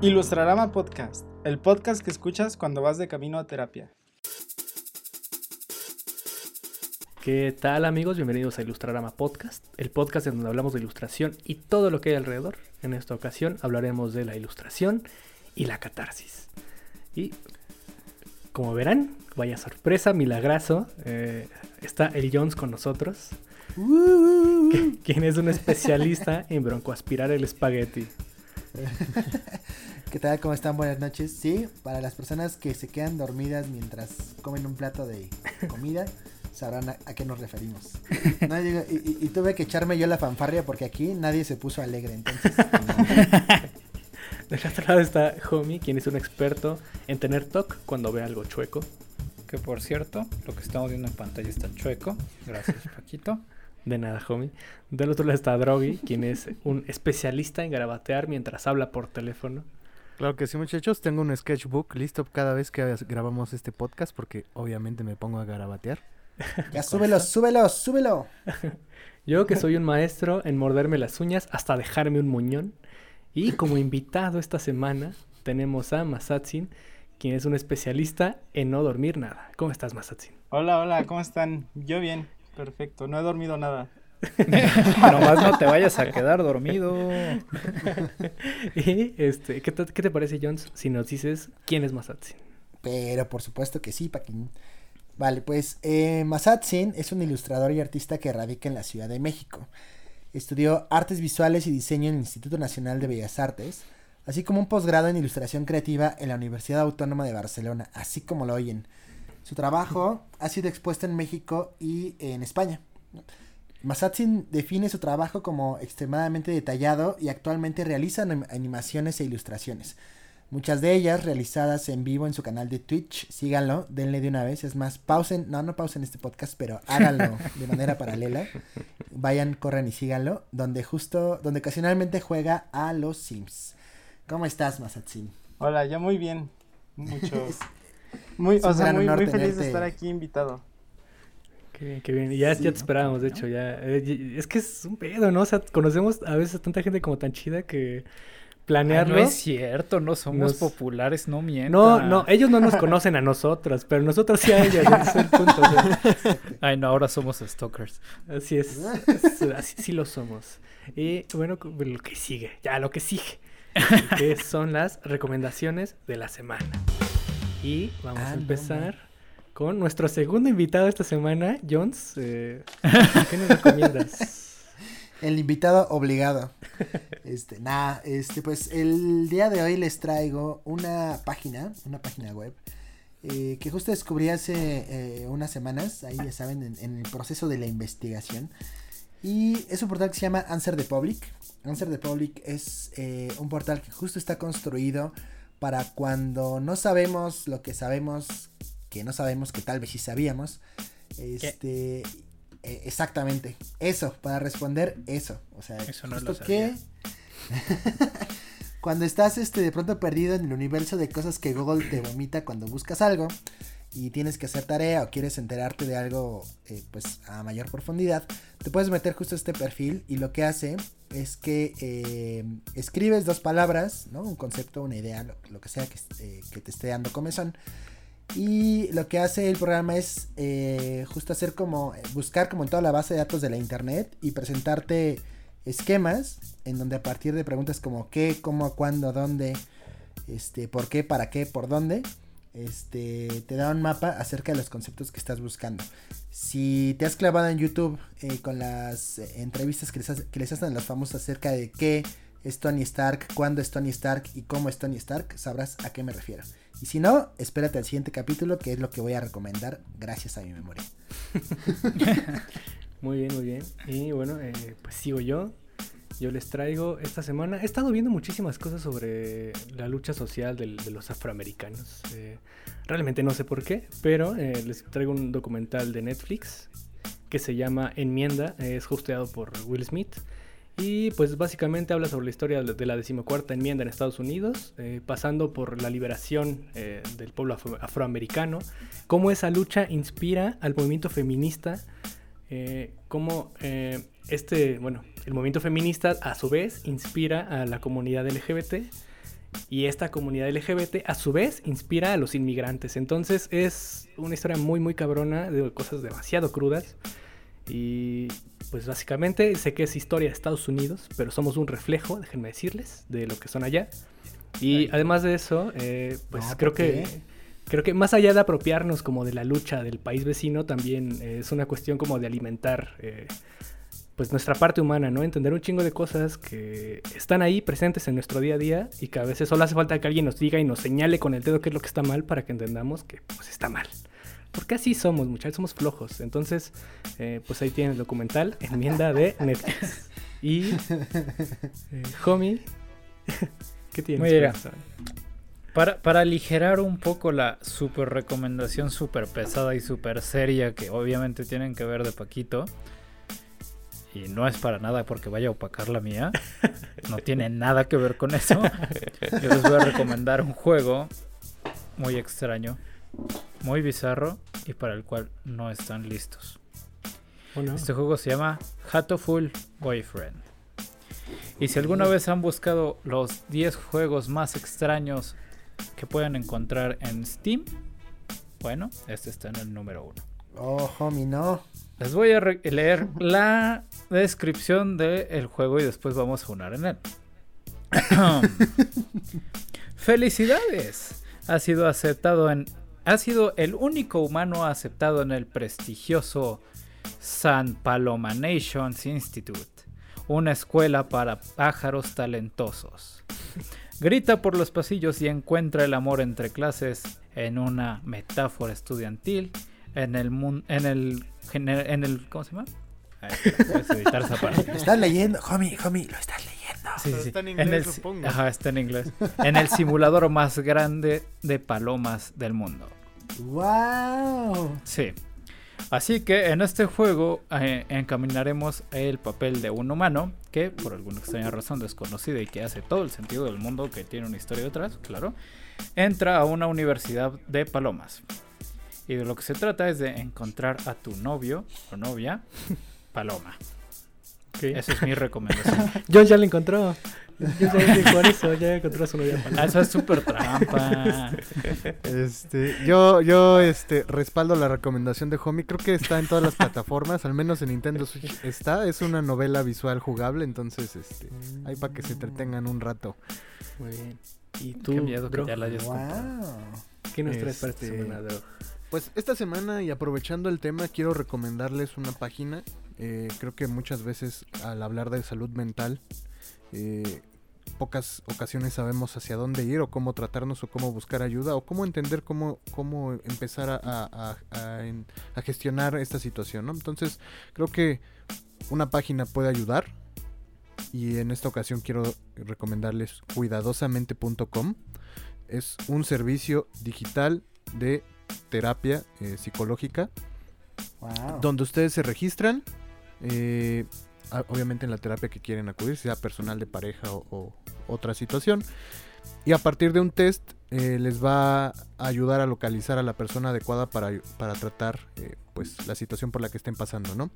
Ilustrarama Podcast, el podcast que escuchas cuando vas de camino a terapia. ¿Qué tal amigos? Bienvenidos a Ilustrarama Podcast, el podcast en donde hablamos de ilustración y todo lo que hay alrededor. En esta ocasión hablaremos de la ilustración y la catarsis. Y como verán, vaya sorpresa, milagrazo, eh, está el Jones con nosotros, quien es un especialista en broncoaspirar el espagueti. ¿Qué tal? ¿Cómo están? Buenas noches. Sí, para las personas que se quedan dormidas mientras comen un plato de comida, sabrán a, qué nos referimos. y, tuve que echarme yo la fanfarria porque aquí nadie se puso alegre, entonces... Del otro lado está Homie, quien es un experto en tener TOC cuando ve algo chueco. Que por cierto, lo que estamos viendo en pantalla está chueco. Gracias, Paquito. De nada, homie. Del otro lado está Drogi, quien es un especialista en garabatear mientras habla por teléfono. Claro que sí, muchachos. Tengo un sketchbook listo cada vez que grabamos este podcast porque obviamente me pongo a garabatear. Ya súbelo, súbelo, súbelo. Yo que soy un maestro en morderme las uñas hasta dejarme un muñón. Y como invitado esta semana tenemos a Masatsin, quien es un especialista en no dormir nada. ¿Cómo estás, Masatsin? Hola, hola, ¿cómo están? Yo bien. Perfecto, no he dormido nada. Nomás no te vayas a quedar dormido. y este, ¿qué te, parece, Jones, si nos dices quién es Masatsin? Pero por supuesto que sí, Paquín. Vale, pues eh, Masatsin es un ilustrador y artista que radica en la Ciudad de México. Estudió artes visuales y diseño en el Instituto Nacional de Bellas Artes, así como un posgrado en ilustración creativa en la Universidad Autónoma de Barcelona, así como lo oyen. Su trabajo ha sido expuesto en México y en España. Masatsin define su trabajo como extremadamente detallado y actualmente realiza animaciones e ilustraciones. Muchas de ellas realizadas en vivo en su canal de Twitch. Síganlo, denle de una vez. Es más, pausen, no, no pausen este podcast, pero háganlo de manera paralela. Vayan, corran y síganlo. Donde justo, donde ocasionalmente juega a los Sims. ¿Cómo estás, Masatsin? Hola, ya muy bien. Mucho. Muy, o sea, muy, muy feliz de estar aquí invitado. Qué, qué bien. Ya, ya te esperábamos, de hecho, ya. Eh, es que es un pedo, ¿no? O sea, conocemos a veces a tanta gente como tan chida que planearlo. no es cierto, no somos populares, no mientan. No, no, ellos no nos conocen a nosotras, pero nosotros sí a ellas, ese es el punto. Ay, no, ahora somos stalkers. Así es, así sí lo somos. Y bueno, lo que sigue, ya lo que sigue, que son las recomendaciones de la semana. Y vamos a ah, empezar con nuestro segundo invitado esta semana, Jones. Eh, ¿Qué nos recomiendas? El invitado obligado. Este, nada, este, pues el día de hoy les traigo una página, una página web, eh, que justo descubrí hace eh, unas semanas, ahí ya saben, en, el proceso de la investigación. Y es un portal que se llama Answer the Public. Answer the Public es un portal que justo está construido para cuando no sabemos lo que sabemos, que no sabemos, que tal vez sí sabíamos. Este, e, exactamente, eso, para responder eso. O sea, eso no lo que cuando estás este de pronto perdido en el universo de cosas que Google te vomita cuando buscas algo y tienes que hacer tarea o quieres enterarte de algo eh, pues a mayor profundidad, te puedes meter justo este perfil y lo que hace es que eh, escribes dos palabras, ¿no? Un concepto, una idea, lo, que sea que, eh, que, te esté dando comezón. Y lo que hace el programa es justo hacer como, buscar como en toda la base de datos de la internet y presentarte esquemas en donde a partir de preguntas como qué, cómo, cuándo, dónde, este, por qué, para qué, por dónde, este, te da un mapa acerca de los conceptos que estás buscando. Si te has clavado en YouTube eh, con las eh, entrevistas que les, hacen a los famosos acerca de qué es Tony Stark, cuándo es Tony Stark y cómo es Tony Stark, sabrás a qué me refiero. Y si no, espérate al siguiente capítulo, que es lo que voy a recomendar gracias a mi memoria. muy bien, muy bien. Y bueno, eh, pues sigo yo yo les traigo esta semana. He estado viendo muchísimas cosas sobre la lucha social de los afroamericanos. Eh, realmente no sé por qué, pero eh, les traigo un documental de Netflix que se llama Enmienda. Es hosteado por Will Smith. Y pues básicamente habla sobre la historia de la decimocuarta enmienda en Estados Unidos, eh, pasando por la liberación del pueblo afroamericano, cómo esa lucha inspira al movimiento feminista, cómo este, bueno, el movimiento feminista a su vez inspira a la comunidad LGBT Y esta comunidad LGBT a su vez inspira a los inmigrantes. Entonces es una historia muy muy cabrona de cosas demasiado crudas. Y pues básicamente sé que es historia de Estados Unidos, pero somos un reflejo, déjenme decirles, de lo que son allá. Y además de eso, eh, pues Ah, creo que creo que más allá de apropiarnos como de la lucha del país vecino, también eh, es una cuestión como de alimentar eh, pues nuestra parte humana, ¿no? Entender un chingo de cosas que están ahí presentes en nuestro día a día y que a veces solo hace falta que alguien nos diga y nos señale con el dedo qué es lo que está mal para que entendamos que pues está mal. Porque así somos, muchachos, somos flojos. Entonces, eh, pues ahí tienen el documental, enmienda de Netflix. Y, eh, homie, ¿qué tienes? Mira. para para aligerar un poco la super recomendación super pesada y super seria que obviamente tienen que ver de Paquito. Y no es para nada porque vaya a opacar la mía. No tiene nada que ver con eso. Yo les voy a recomendar un juego muy extraño, muy bizarro y para el cual no están listos. Este juego se llama Hatoful Boyfriend. Y si alguna vez han buscado los 10 juegos más extraños que pueden encontrar en Steam, bueno, este está en el número 1. Oh, homie, no. Les voy a leer la descripción del juego y después vamos a unar en él. Felicidades. Ha sido aceptado en ha sido el único humano aceptado en el prestigioso San Paloma Nations Institute, una escuela para pájaros talentosos. Grita por los pasillos y encuentra el amor entre clases en una metáfora estudiantil en el en el en el ¿cómo se llama? Puedes editar esa parte. Lo estás leyendo, homie, homie, lo estás leyendo. Sí, sí, está en inglés, el, si- supongo. Ajá, está en inglés. En el simulador más grande de palomas del mundo. ¡Wow! Sí. Así que en este juego eh, encaminaremos el papel de un humano que, por alguna extraña razón desconocida y que hace todo el sentido del mundo, que tiene una historia detrás, claro, entra a una universidad de palomas. Y de lo que se trata es de encontrar a tu novio o novia paloma. Ok. Esa es mi recomendación. John ya lo encontró. Yo ya dije por eso, ya encontró a su novia. Ah, Eso es súper trampa. Este, yo, yo, este, respaldo la recomendación de Homie. Creo que está en todas las plataformas, al menos en Nintendo Switch está. Es una novela visual jugable, entonces, este, ahí para que se entretengan un rato. Muy bien. ¿Y tú, Qué miedo que ya la hayas. ¡Wow! ¿Qué nos traes para esta Este, semana, Dro? Pues esta semana y aprovechando el tema, quiero recomendarles una página. Eh, creo que muchas veces al hablar de salud mental, eh, pocas ocasiones sabemos hacia dónde ir o cómo tratarnos o cómo buscar ayuda o cómo entender cómo, cómo empezar a, a- gestionar esta situación. ¿no? Entonces creo que una página puede ayudar y en esta ocasión quiero recomendarles cuidadosamente.com. Es un servicio digital de terapia eh, psicológica ¡Wow! donde ustedes se registran, eh, obviamente en la terapia que quieren acudir, sea personal de pareja o, o otra situación. Y a partir de un test eh, les va a ayudar a localizar a la persona adecuada para, para tratar pues, la situación por la que estén pasando, ¿no?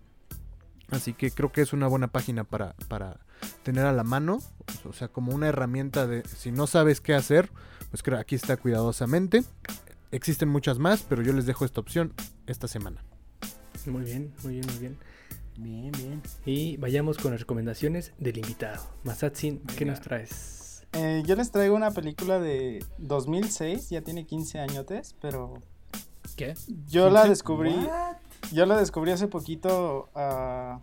Así que creo que es una buena página para, para tener a la mano, o sea, como una herramienta de si no sabes qué hacer, pues creo aquí está cuidadosamente. Existen muchas más, pero yo les dejo esta opción esta semana. Muy bien, muy bien, muy bien. Bien, bien. Y vayamos con las recomendaciones del invitado. Masatsin, ¿qué Venga. nos traes? Eh, yo les traigo una película de 2006, ya tiene 15 añotes, pero ¿Qué? yo la ¿15? descubrí, What? yo la descubrí hace poquito, ah,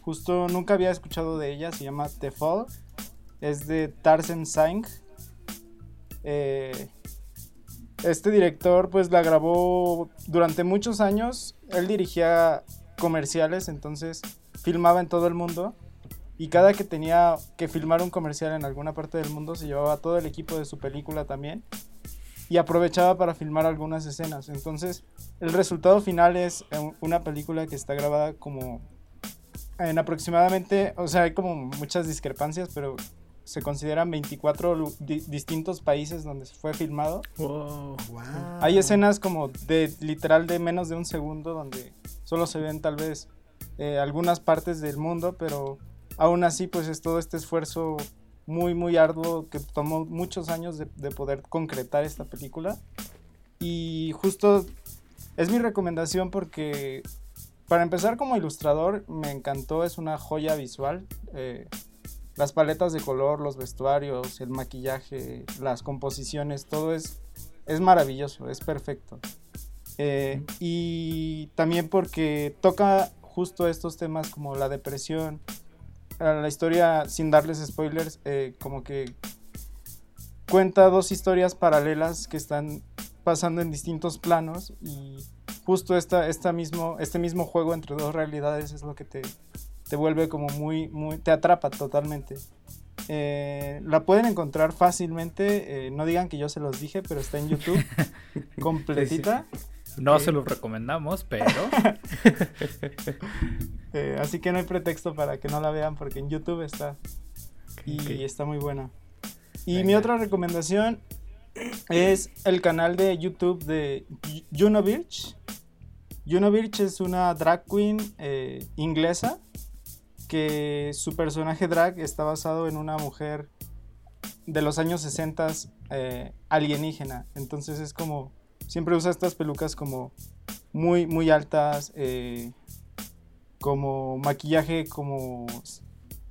justo nunca había escuchado de ella, se llama The Fall, es de Tarzan Singh. Eh, este director pues la grabó durante muchos años, él dirigía comerciales, entonces filmaba en todo el mundo. Y cada que tenía que filmar un comercial en alguna parte del mundo, se llevaba todo el equipo de su película también. Y aprovechaba para filmar algunas escenas. Entonces, el resultado final es eh, una película que está grabada como en aproximadamente, o sea, hay como muchas discrepancias, pero se consideran 24 lu- di- distintos países donde se fue filmado. Wow. Wow. Hay escenas como de literal de menos de un segundo donde solo se ven tal vez eh, algunas partes del mundo, pero aún así pues es todo este esfuerzo muy, muy arduo que tomó muchos años de, de poder concretar esta película. Y justo es mi recomendación porque para empezar como ilustrador me encantó, es una joya visual. eh, las paletas de color, los vestuarios, el maquillaje, las composiciones, todo es, es maravilloso, es perfecto. Eh, y también porque toca justo estos temas como la depresión, la historia, sin darles spoilers, eh, como que cuenta dos historias paralelas que están pasando en distintos planos y justo esta, esta mismo, este mismo juego entre dos realidades es lo que te, te vuelve como muy, muy, te atrapa totalmente. Eh, la pueden encontrar fácilmente, eh, no digan que yo se los dije, pero está en YouTube completita. No se los recomendamos, pero Eh, así que no hay pretexto para que no la vean porque en YouTube está y está muy buena. Y mi otra recomendación es el canal de YouTube de Juno Birch. Juno Birch es una drag queen eh, inglesa que su personaje drag está basado en una mujer de los años 60 eh, alienígena. Entonces es como, siempre usa estas pelucas como muy, muy altas, eh, como maquillaje como,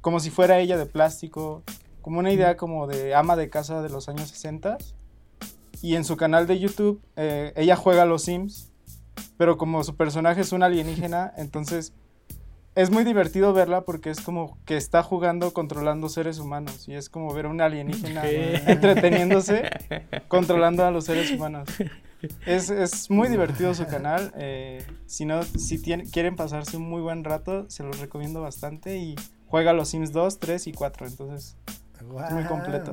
como si fuera ella de plástico, como una idea como de ama de casa de los años 60. Y en su canal de YouTube eh, ella juega a los Sims, pero como su personaje es un alienígena, entonces es muy divertido verla porque es como que está jugando controlando seres humanos y es como ver a un alienígena entreteniéndose controlando a los seres humanos. Es, es muy divertido su canal. eh, si no, si tienen- quieren pasarse un muy buen rato, se los recomiendo bastante. Y juega los Sims 2, 3 y 4. Entonces, es muy completo.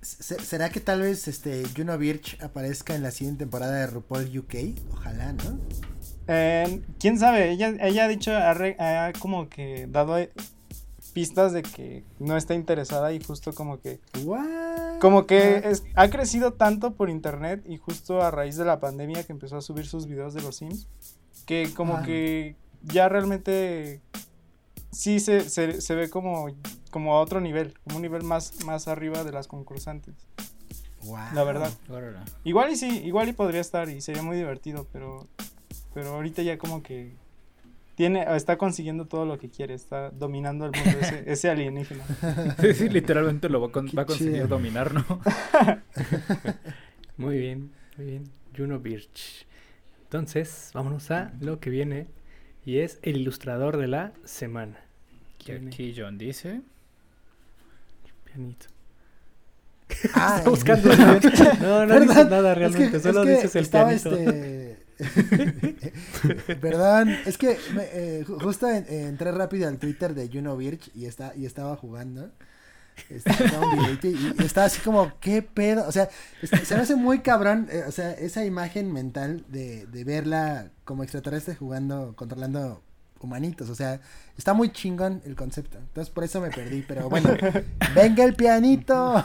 Se- ¿Será que tal vez este Juno Birch aparezca en la siguiente temporada de RuPaul UK? Ojalá, ¿no? Eh, Quién sabe, ella, ella ha dicho, ha, re- ha como que dado pistas de que no está interesada y justo como que What? Como que es- ha crecido tanto por internet y justo a raíz de la pandemia que empezó a subir sus videos de los Sims, que como Ah. que ya realmente sí se, se, se ve como, como a otro nivel, como un nivel más, más arriba de las concursantes, Guau. la verdad. Igual y sí, igual y podría estar y sería muy divertido, pero, pero ahorita ya como que tiene, está consiguiendo todo lo que quiere, está dominando el mundo ese, ese alienígena. Sí, sí, literalmente lo va, a con- Qué va a conseguir chido. dominar, ¿no? Muy bien, muy bien. Juno Birch. Entonces, vámonos a lo que viene. Y es el ilustrador de la semana. Que ¿Quién es? aquí John dice. Pianito. Ah, Está buscando. No, no dices nada es realmente. que- solo es que dices el estaba, pianito. este, Perdón, es que me, eh, ju- justo en- entré rápido al Twitter de Juno Birch y, está, y estaba jugando. Este, estaba y, y estaba así como, ¿qué pedo? O sea, se me hace muy cabrón, eh, o sea, esa imagen mental de, de verla como extraterrestre jugando, controlando humanitos, o sea, está muy chingón el concepto. Entonces por eso me perdí, pero bueno, venga el pianito.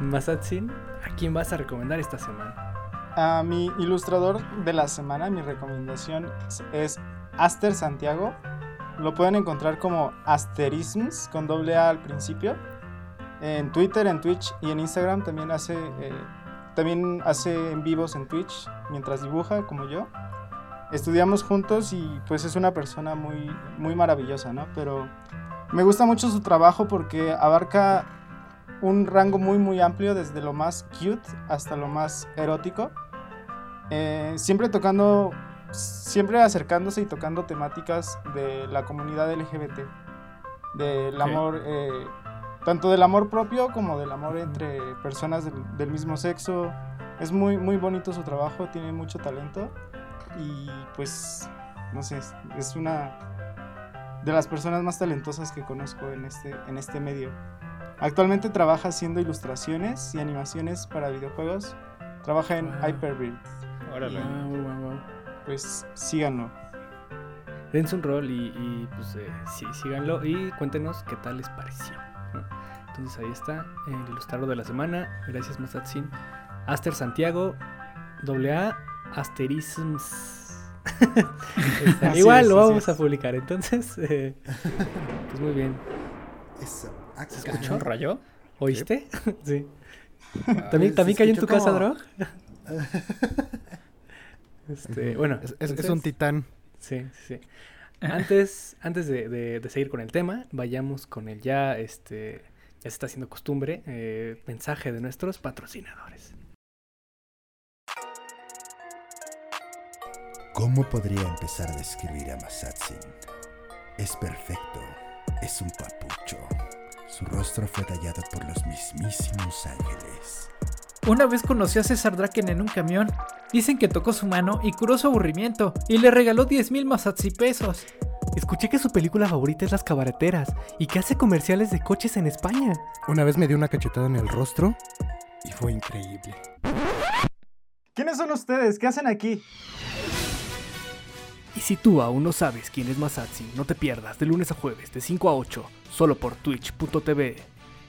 Masatsin, ¿a quién vas a recomendar esta semana? A mi ilustrador de la semana, mi recomendación es- Aster Santiago. Lo pueden encontrar como Asterisms con doble A al principio. En Twitter, en Twitch y en Instagram también hace, eh, también hace en vivos en Twitch mientras dibuja como yo. Estudiamos juntos y pues es una persona muy, muy maravillosa, ¿no? Pero me gusta mucho su trabajo porque abarca un rango muy muy amplio desde lo más cute hasta lo más erótico. Eh, siempre tocando, siempre acercándose y tocando temáticas de la comunidad LGBT. Del amor, eh, tanto del amor propio como del amor entre personas del, del mismo sexo. Es muy, muy bonito su trabajo, tiene mucho talento y pues, no sé, es- es una de las personas más talentosas que conozco en este, en este medio. Actualmente trabaja haciendo ilustraciones y animaciones para videojuegos. Trabaja en Wow. Hyperbird. Órale. Guau. Pues síganlo. Dense un rol y, y, pues eh, sí, síganlo y cuéntenos qué tal les pareció. ¿no? Entonces ahí está el ilustrador de la semana. Gracias Masatsin. Aster Santiago, doble A asterisms. Igual lo vamos a publicar, entonces, eh, pues muy bien. Eso. Ah, ¿Se escuchó rayo? ¿Oíste? sí. ¿También, ¿también cayó en tu casa, Drog? este, bueno, Es, es- un titán. Sí, sí, sí. Antes, antes de, de- de seguir con el tema, vayamos con el ya, este, ya se está haciendo costumbre, eh, mensaje de nuestros patrocinadores. ¿Cómo podría empezar a describir a Masatsin? Es perfecto, es un papucho. Su rostro fue tallado por los mismísimos ángeles. Una vez conoció a César Draken en un camión. Dicen que tocó su mano y curó su aburrimiento y le regaló 10 mil masatsi pesos. Escuché que su película favorita es Las Cabareteras y que hace comerciales de coches en España. Una vez me dio una cachetada en el rostro y fue increíble. ¿Quiénes son ustedes? ¿Qué hacen aquí? Y si tú aún no sabes quién es Masatsi, no te pierdas de lunes a jueves de 5 a 8, solo por twitch.tv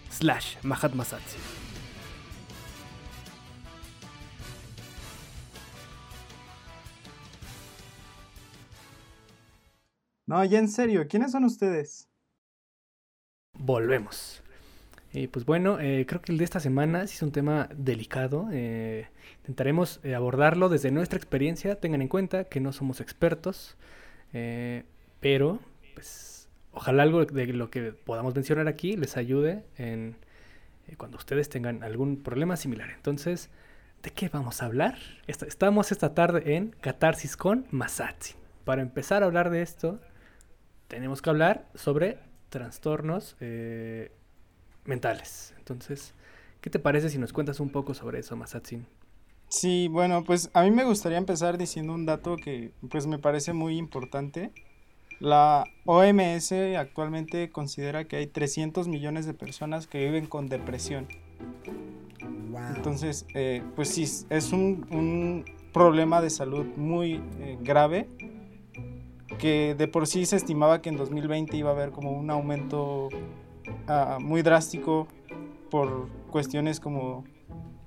slash Mahatmasatsi. No, ya en serio, ¿quiénes son ustedes? Volvemos. Y pues bueno, eh, creo que el de esta semana sí es un tema delicado. eh, intentaremos eh, abordarlo desde nuestra experiencia. Tengan en cuenta que no somos expertos, eh, pero pues ojalá algo de lo que podamos mencionar aquí les ayude en eh, cuando ustedes tengan algún problema similar. Entonces, ¿de qué vamos a hablar? Esta- estamos esta tarde en Catarsis con Masatsi. Para empezar a hablar de esto, tenemos que hablar sobre trastornos eh, mentales. Entonces, ¿qué te parece si nos cuentas un poco sobre eso, Masatsin? Sí, bueno, pues a mí me gustaría empezar diciendo un dato que pues me parece muy importante. La OMS actualmente considera que hay 300 millones de personas que viven con depresión. Wow. Entonces, eh, pues sí, es un, un problema de salud muy eh, grave que de por sí se estimaba que en 2020 iba a haber como un aumento ah, muy drástico por cuestiones como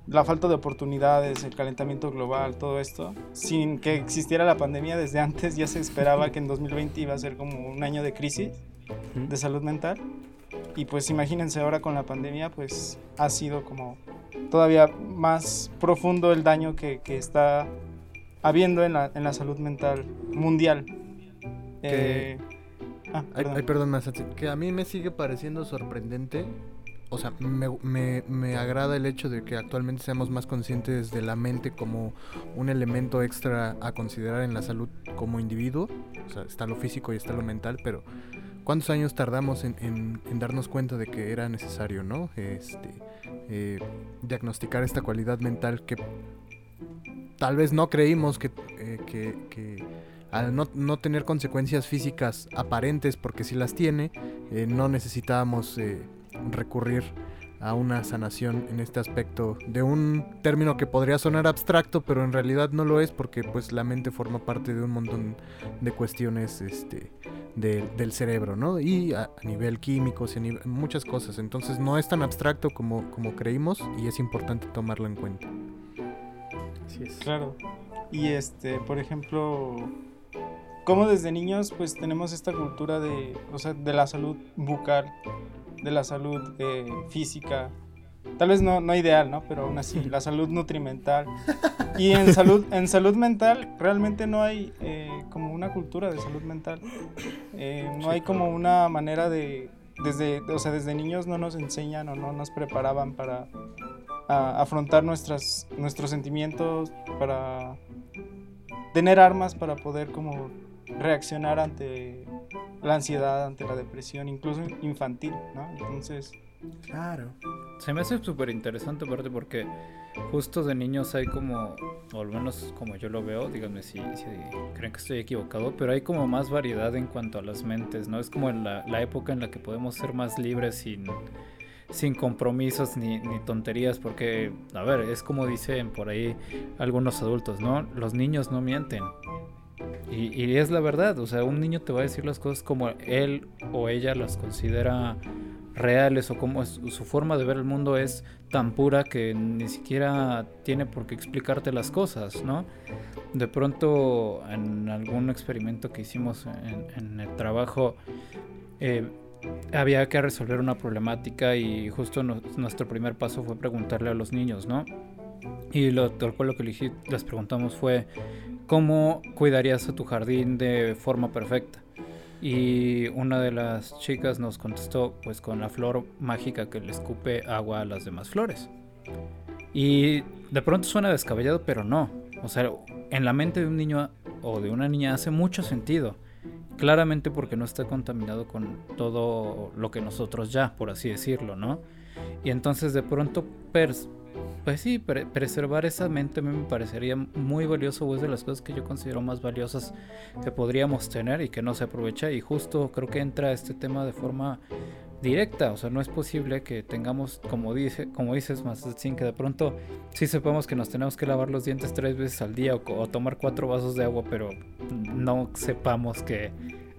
la falta de oportunidades, el calentamiento global, todo esto. Sin que existiera la pandemia desde antes ya se esperaba que en 2020 iba a ser como un año de crisis de salud mental. Y pues imagínense ahora con la pandemia, pues ha sido como todavía más profundo el daño que, que está habiendo en la, en la salud mental mundial. Eh, ah, Ay, perdón. ay, perdón, que a mí me sigue pareciendo sorprendente. O sea, me, me- me agrada el hecho de que actualmente seamos más conscientes de la mente como un elemento extra a considerar en la salud como individuo. O sea, está lo físico y está lo mental, pero ¿cuántos años tardamos en, en- darnos cuenta de que era necesario, ¿no? Este, eh, diagnosticar esta cualidad mental que tal vez no creímos que, eh, que- que al no, no tener consecuencias físicas aparentes, porque si las tiene, eh, no necesitábamos eh, recurrir a una sanación en este aspecto de un término que podría sonar abstracto, pero en realidad no lo es porque pues la mente forma parte de un montón de cuestiones este, de- del cerebro, ¿no? Y a, a nivel químico, y a nivel- muchas cosas. Entonces no es tan abstracto como, como creímos y es importante tomarlo en cuenta. Así es. Claro. Y este, por ejemplo, como desde niños pues tenemos esta cultura de, o sea, de la salud bucal, de la salud eh, física, tal vez no, no ideal, ¿no? Pero aún así, la salud nutrimental. Y en salud, en salud mental realmente no hay eh, como una cultura de salud mental. Eh, no hay como una manera de, desde, o sea, desde niños no nos enseñan o no nos preparaban para a afrontar nuestras, nuestros sentimientos, para tener armas para poder como reaccionar ante la ansiedad, ante la depresión, incluso infantil, ¿no? Entonces, Claro. Se me hace súper interesante aparte porque justo de niños hay como, o al menos como yo lo veo, díganme si, si creen que estoy equivocado, pero hay como más variedad en cuanto a las mentes, ¿no? Es como en la, la época en la que podemos ser más libres sin, sin compromisos ni, ni tonterías, porque, a ver, es como dicen por ahí algunos adultos, ¿no? Los niños no mienten. Y, y es la verdad, o sea, un niño te va a decir las cosas como él o ella las considera reales o cómo es su forma de ver el mundo es tan pura que ni siquiera tiene por qué explicarte las cosas, ¿no? De pronto en algún experimento que hicimos en, en el trabajo eh, había que resolver una problemática y justo no- nuestro primer paso fue preguntarle a los niños, ¿no? Y lo, tal cual lo que les preguntamos fue, ¿cómo cuidarías a tu jardín de forma perfecta? Y una de las chicas nos contestó, pues con la flor mágica que le escupe agua a las demás flores. Y de pronto suena descabellado, pero no. O sea, en la mente de un niño o de una niña hace mucho sentido. Claramente porque no está contaminado con todo lo que nosotros ya, por así decirlo, ¿no? Y entonces de pronto, pues sí, pre- preservar esa mente a mí me parecería muy valioso, o es de las cosas que yo considero más valiosas que podríamos tener y que no se aprovecha. Y justo creo que entra este tema de forma directa, o sea, no es posible que tengamos, como dice, como dices, Mazatsin, que de pronto sí sepamos que nos tenemos que lavar los dientes tres veces al día o, o tomar cuatro vasos de agua, pero no sepamos que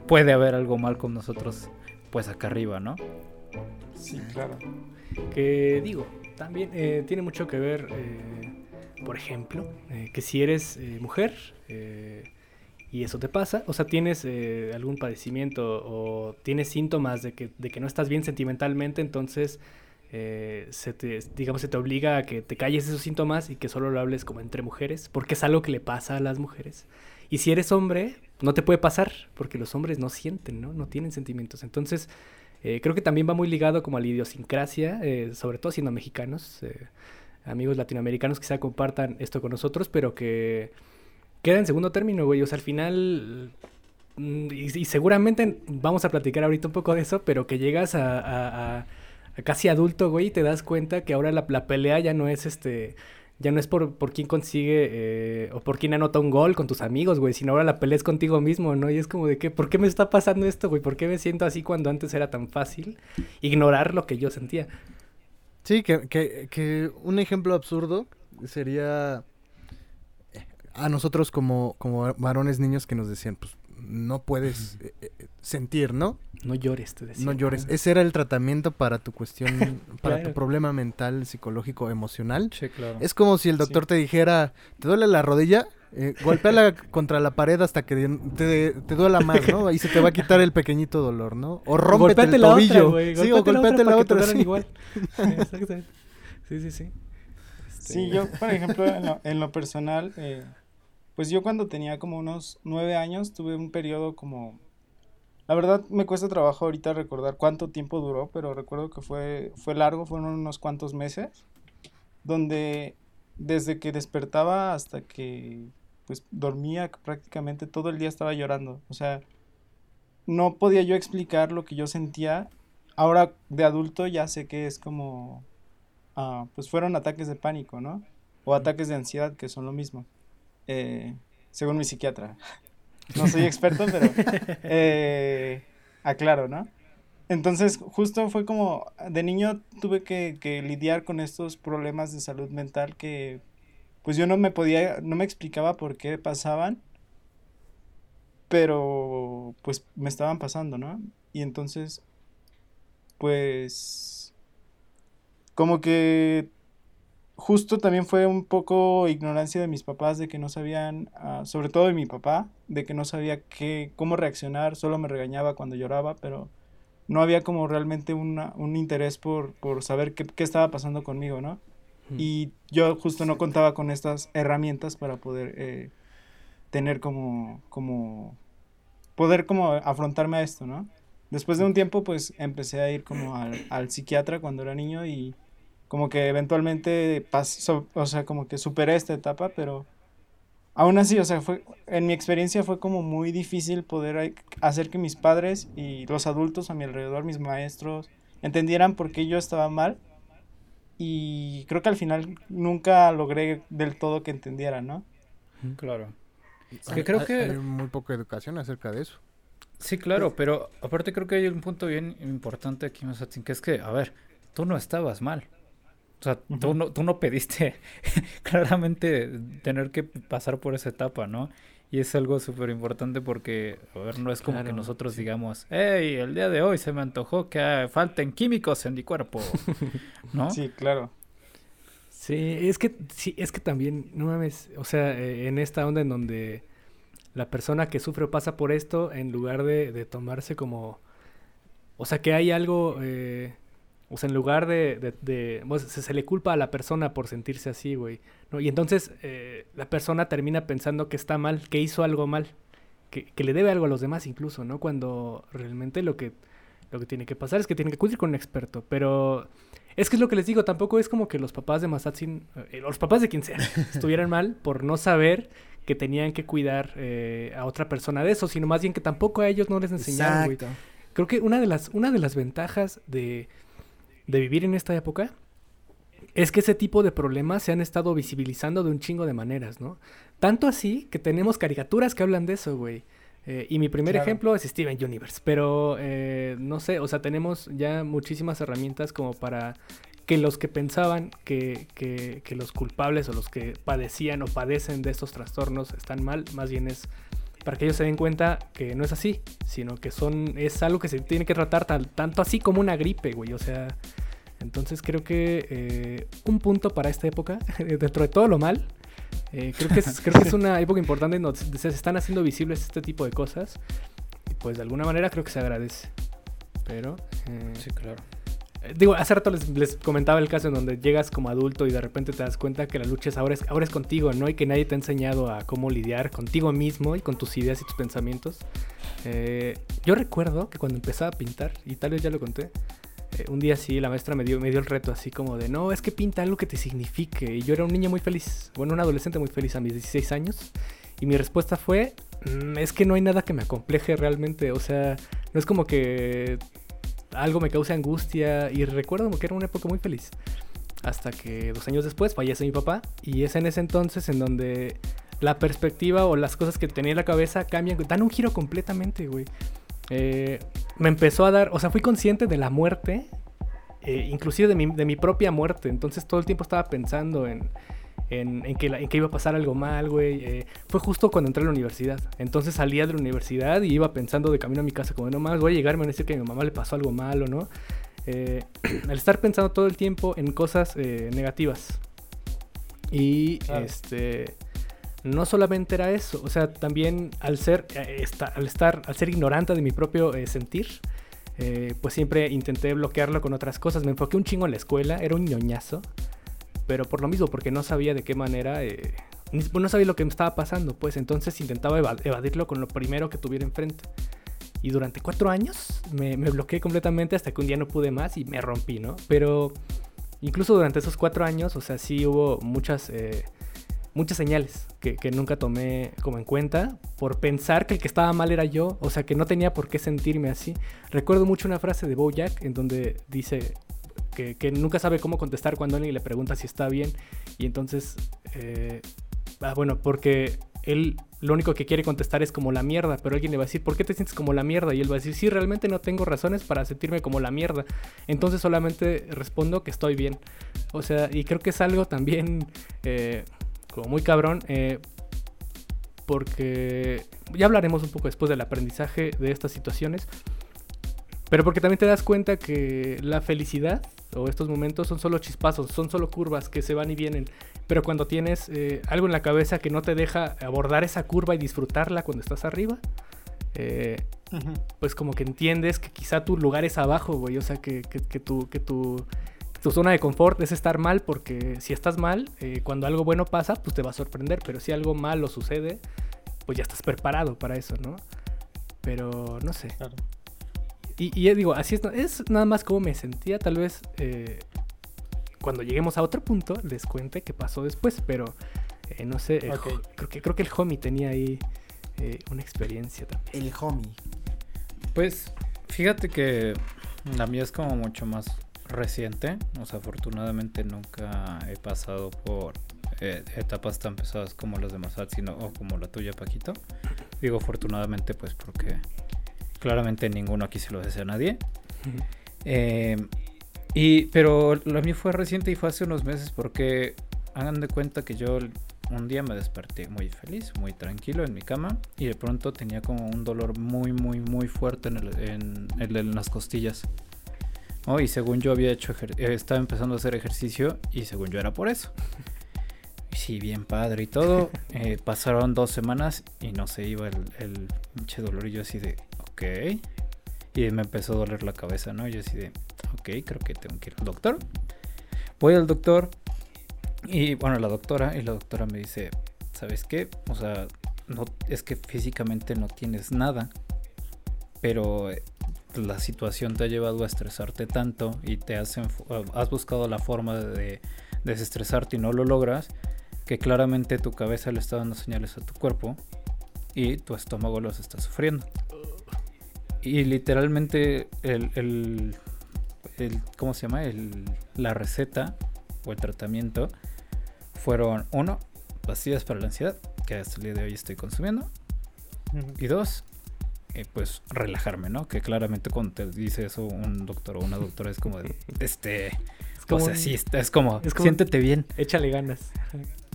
puede haber algo mal con nosotros, pues acá arriba, ¿no? Sí, claro. Que digo, también eh, tiene mucho que ver, eh, por ejemplo, eh, que si eres mujer y eso te pasa, o sea, tienes algún padecimiento o tienes síntomas de que, de que no estás bien sentimentalmente, entonces se te, digamos, se te obliga a que te calles esos síntomas y que solo lo hables como entre mujeres, porque es algo que le pasa a las mujeres. Y si eres hombre, no te puede pasar, porque los hombres no sienten, ¿no? No tienen sentimientos. Entonces, eh, creo que también va muy ligado como a la idiosincrasia, eh, sobre todo siendo mexicanos, eh, amigos latinoamericanos quizá compartan esto con nosotros, pero que queda en segundo término, güey. O sea, al final, mm, y, seguramente vamos a platicar ahorita un poco de eso, pero que llegas a, a- casi adulto, güey, y te das cuenta que ahora la pelea ya no es este... Ya no es por, por quién consigue eh, o por quién anota un gol con tus amigos, güey, sino ahora la pelea es contigo mismo, ¿no? Y es como de que, ¿por qué me está pasando esto, güey? ¿Por qué me siento así cuando antes era tan fácil ignorar lo que yo sentía? Sí, que, que, que un ejemplo absurdo sería eh, a nosotros como, como varones niños que nos decían, pues no puedes eh, eh, sentir, ¿no? No llores, te decía. No llores. Ese era el tratamiento para tu cuestión, para tu problema mental, psicológico, emocional. Sí, claro. Es como si el doctor Sí. te dijera, ¿te duele la rodilla? Eh, golpéala contra la pared hasta que te, te duela más, ¿no? Ahí se te va a quitar el pequeñito dolor, ¿no? O Golpéate el la tobillo. otra, sí, o golpéate la otra. duelan sí. igual. Sí, sí, sí. Sí, Este, yo, por ejemplo, en lo, en lo personal, eh, pues yo cuando tenía como unos nueve años tuve un periodo como... La verdad me cuesta trabajo ahorita recordar cuánto tiempo duró, pero recuerdo que fue, fue largo, fueron unos cuantos meses, donde desde que despertaba hasta que pues dormía prácticamente todo el día estaba llorando. O sea, no podía yo explicar lo que yo sentía. Ahora de adulto ya sé que es como ah, pues fueron ataques de pánico, ¿no? O ataques de ansiedad, que son lo mismo, eh, según mi psiquiatra. No soy experto, pero eh, aclaro, ¿no? Entonces, justo fue como, de niño tuve que, que lidiar con estos problemas de salud mental que, pues yo no me podía, no me explicaba por qué pasaban, pero pues me estaban pasando, ¿no? Y entonces, pues, como que justo también fue un poco ignorancia de mis papás de que no sabían, ah, sobre todo de mi papá, de que no sabía qué, cómo reaccionar, solo me regañaba cuando lloraba, pero no había como realmente una- un interés por, por saber qué, qué estaba pasando conmigo, ¿no? Y yo justo no contaba con estas herramientas para poder eh, tener como, como, poder como afrontarme a esto, ¿no? Después de un tiempo, pues empecé a ir como al, al psiquiatra cuando era niño y como que eventualmente pasó, o sea, como que superé esta etapa, pero aún así, o sea, fue, en mi experiencia fue como muy difícil poder hacer que mis padres y los adultos a mi alrededor, mis maestros, entendieran por qué yo estaba mal y creo que al final nunca logré del todo que entendieran, ¿no? Claro. Hay- que creo hay- que- hay muy poca educación acerca de eso. Sí, claro, pero aparte creo que hay un punto bien importante aquí, Masatin, que es que, a ver, tú no estabas mal. O sea, tú, no, tú no pediste claramente tener que pasar por esa etapa, ¿no? Y es algo súper importante porque, a ver, no es como que nosotros sí. digamos, hey, el día de hoy se me antojó que falten químicos en mi cuerpo, ¿no? Sí, claro. Sí, es que, sí, es que también, no mames, o sea, eh, en esta onda en donde la persona que sufre o pasa por esto, en lugar de, de tomarse como, o sea, que hay algo, eh, o sea, en lugar de, de, de- pues, se, se le culpa a la persona por sentirse así, güey, ¿no? Y entonces eh, la persona termina pensando que está mal, que hizo algo mal, que, que le debe algo a los demás incluso, ¿no? Cuando realmente lo que, lo que tiene que pasar es que tiene que acudir con un experto, pero... Es que es lo que les digo, tampoco es como que los papás de Masatsin, eh, los papás de quien sea, estuvieran mal por no saber que tenían que cuidar eh, a otra persona de eso, sino más bien que tampoco a ellos no les enseñaron, güey. Creo que una de las, una de las ventajas de, de vivir en esta época es que ese tipo de problemas se han estado visibilizando de un chingo de maneras, ¿no? Tanto así que tenemos caricaturas que hablan de eso, güey. Eh, y mi primer Claro. ejemplo es Steven Universe, pero eh, no sé, o sea, tenemos ya muchísimas herramientas como para que los que pensaban que, que- que los culpables o los que padecían o padecen de estos trastornos están mal, más bien es para que ellos se den cuenta que no es así, sino que son es algo que se tiene que tratar tal- tanto así como una gripe, güey, o sea, entonces creo que eh, un punto para esta época, dentro de todo lo mal, eh, creo, que es, creo que es una época importante donde se se están haciendo visibles este tipo de cosas y pues de alguna manera creo que se agradece. Pero... eh, Sí, claro. Digo, hace rato les, les comentaba el caso en donde llegas como adulto y de repente te das cuenta que la lucha es ahora, es ahora es contigo, ¿no? Y que nadie te ha enseñado a cómo lidiar contigo mismo y con tus ideas y tus pensamientos. Eh, yo recuerdo que cuando empezaba a pintar, y tal vez ya lo conté, eh, un día sí la maestra me dio, me dio el reto así como de, no, es que pinta algo que te signifique. Y yo era un niño muy feliz, bueno, un adolescente muy feliz a mis 16 años. Y mi respuesta fue, "Mm, es que no hay nada que me acompleje realmente. O sea, no es como que algo me cause angustia. Y recuerdo que era una época muy feliz. Hasta que dos años después fallece mi papá. Y es en ese entonces en donde la perspectiva o las cosas que tenía en la cabeza cambian, dan un giro completamente, güey. Eh, me empezó a dar, o sea, fui consciente de la muerte, eh, inclusive de mi, de mi propia muerte. Entonces todo el tiempo estaba pensando en, en, en que, la- en que iba a pasar algo mal, güey. Eh, fue justo cuando entré a la universidad. Entonces salía de la universidad y iba pensando de camino a mi casa, como no más, voy a llegar, me van a decir que a mi mamá le pasó algo malo, ¿no? Eh, al estar pensando todo el tiempo en cosas eh, negativas. Y Claro. este no solamente era eso, o sea, también al ser, eh, esta- al estar, al ser ignorante de mi propio eh, sentir, eh, pues siempre intenté bloquearlo con otras cosas. Me enfoqué un chingo en la escuela, era un ñoñazo, pero por lo mismo, porque no sabía de qué manera, eh, no sabía lo que me estaba pasando, pues entonces intentaba eva- evadirlo con lo primero que tuviera enfrente. Y durante cuatro años me, me bloqueé completamente hasta que un día no pude más y me rompí, ¿no? Pero incluso durante esos cuatro años, o sea, sí hubo muchas, eh, muchas señales que, que nunca tomé como en cuenta por pensar que el que estaba mal era yo, o sea, que no tenía por qué sentirme así. Recuerdo mucho una frase de Bojack en donde dice que, nunca sabe cómo contestar cuando alguien le pregunta si está bien y entonces, eh, ah, bueno, porque él lo único que quiere contestar es como la mierda, pero alguien le va a decir, ¿por qué te sientes como la mierda? Y él va a decir, sí, realmente no tengo razones para sentirme como la mierda. Entonces solamente respondo que estoy bien. O sea, y creo que es algo también eh, como muy cabrón, eh, porque ya hablaremos un poco después del aprendizaje de estas situaciones, pero porque también te das cuenta que la felicidad o estos momentos son solo chispazos, son solo curvas que se van y vienen. Pero cuando tienes eh, algo en la cabeza que no te deja abordar esa curva y disfrutarla cuando estás arriba, eh, pues como que entiendes que quizá tu lugar es abajo, güey. O sea, que, que, que tu, que tu, tu zona de confort es estar mal, porque si estás mal, eh, cuando algo bueno pasa, pues te va a sorprender. Pero si algo malo sucede, pues ya estás preparado para eso, ¿no? Pero no sé. Claro. Y, y, eh, digo, así es, es nada más como me sentía, tal vez eh, cuando lleguemos a otro punto les cuente qué pasó después, pero eh, no sé, el creo, que, creo que el homie tenía ahí eh, una experiencia también. El homie. Pues fíjate que la mía es como mucho más reciente. O sea, afortunadamente nunca he pasado por eh, etapas tan pesadas como las de Masat, sino o como la tuya, Paquito. Digo afortunadamente, pues porque claramente ninguno aquí se lo desea a nadie. Eh, y, pero lo mío fue reciente y fue hace unos meses porque hagan de cuenta que yo un día me desperté muy feliz, muy tranquilo en mi cama y de pronto tenía como un dolor muy, muy, muy fuerte en, el- en- en- en las costillas. ¿no? Y según yo había hecho, eh, estaba empezando a hacer ejercicio y según yo era por eso. Sí, bien padre y todo. eh, pasaron dos semanas y no se iba el, el pinche dolor y yo así de, ok. Y me empezó a doler la cabeza, ¿no? Yo así de, ok, creo que tengo que ir al doctor. Voy al doctor y bueno, la doctora, y la doctora me dice, ¿sabes qué? O sea, no, es que físicamente no tienes nada, pero eh, la situación te ha llevado a estresarte tanto y te has, has buscado la forma de desestresarte y no lo logras, que claramente tu cabeza le está dando señales a tu cuerpo y tu estómago los está sufriendo. Y literalmente el, el, el- ¿cómo se llama? El, la receta o el tratamiento fueron uno, pastillas para la ansiedad, que hasta el día de hoy estoy consumiendo, y dos, eh, pues relajarme, ¿no? Que claramente cuando te dice eso un doctor o una doctora es como de, este, Es como o sea, un- sí, está- es como, es como- siéntete bien, Échale ganas.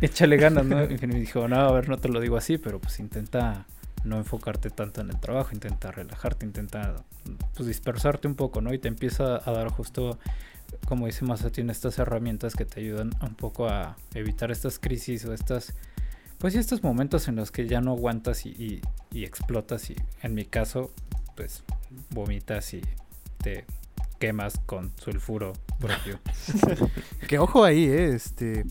échale ganas, ¿no? Y me dijo, no, a ver, no te lo digo así, pero pues intenta no enfocarte tanto en el trabajo, intenta relajarte, intenta pues dispersarte un poco, ¿no? Y te empieza a dar justo, como dice Masatín, estas herramientas que te ayudan un poco a evitar estas crisis o estas, pues estos momentos en los que ya no aguantas y, y- y explotas y en mi caso, pues vomitas y te quemas con sulfuro propio. Que ojo ahí, eh, este.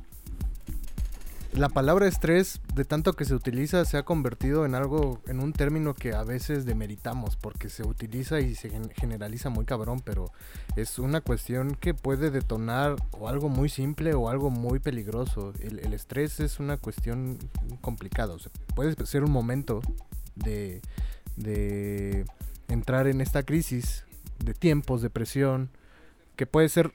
La palabra estrés, de tanto que se utiliza, se ha convertido en algo, en un término que a veces demeritamos, porque se utiliza y se gen- generaliza muy cabrón, pero es una cuestión que puede detonar o algo muy simple o algo muy peligroso. El, estrés es una cuestión complicada, puede ser un momento de, de entrar en esta crisis de tiempos, de presión, que puede ser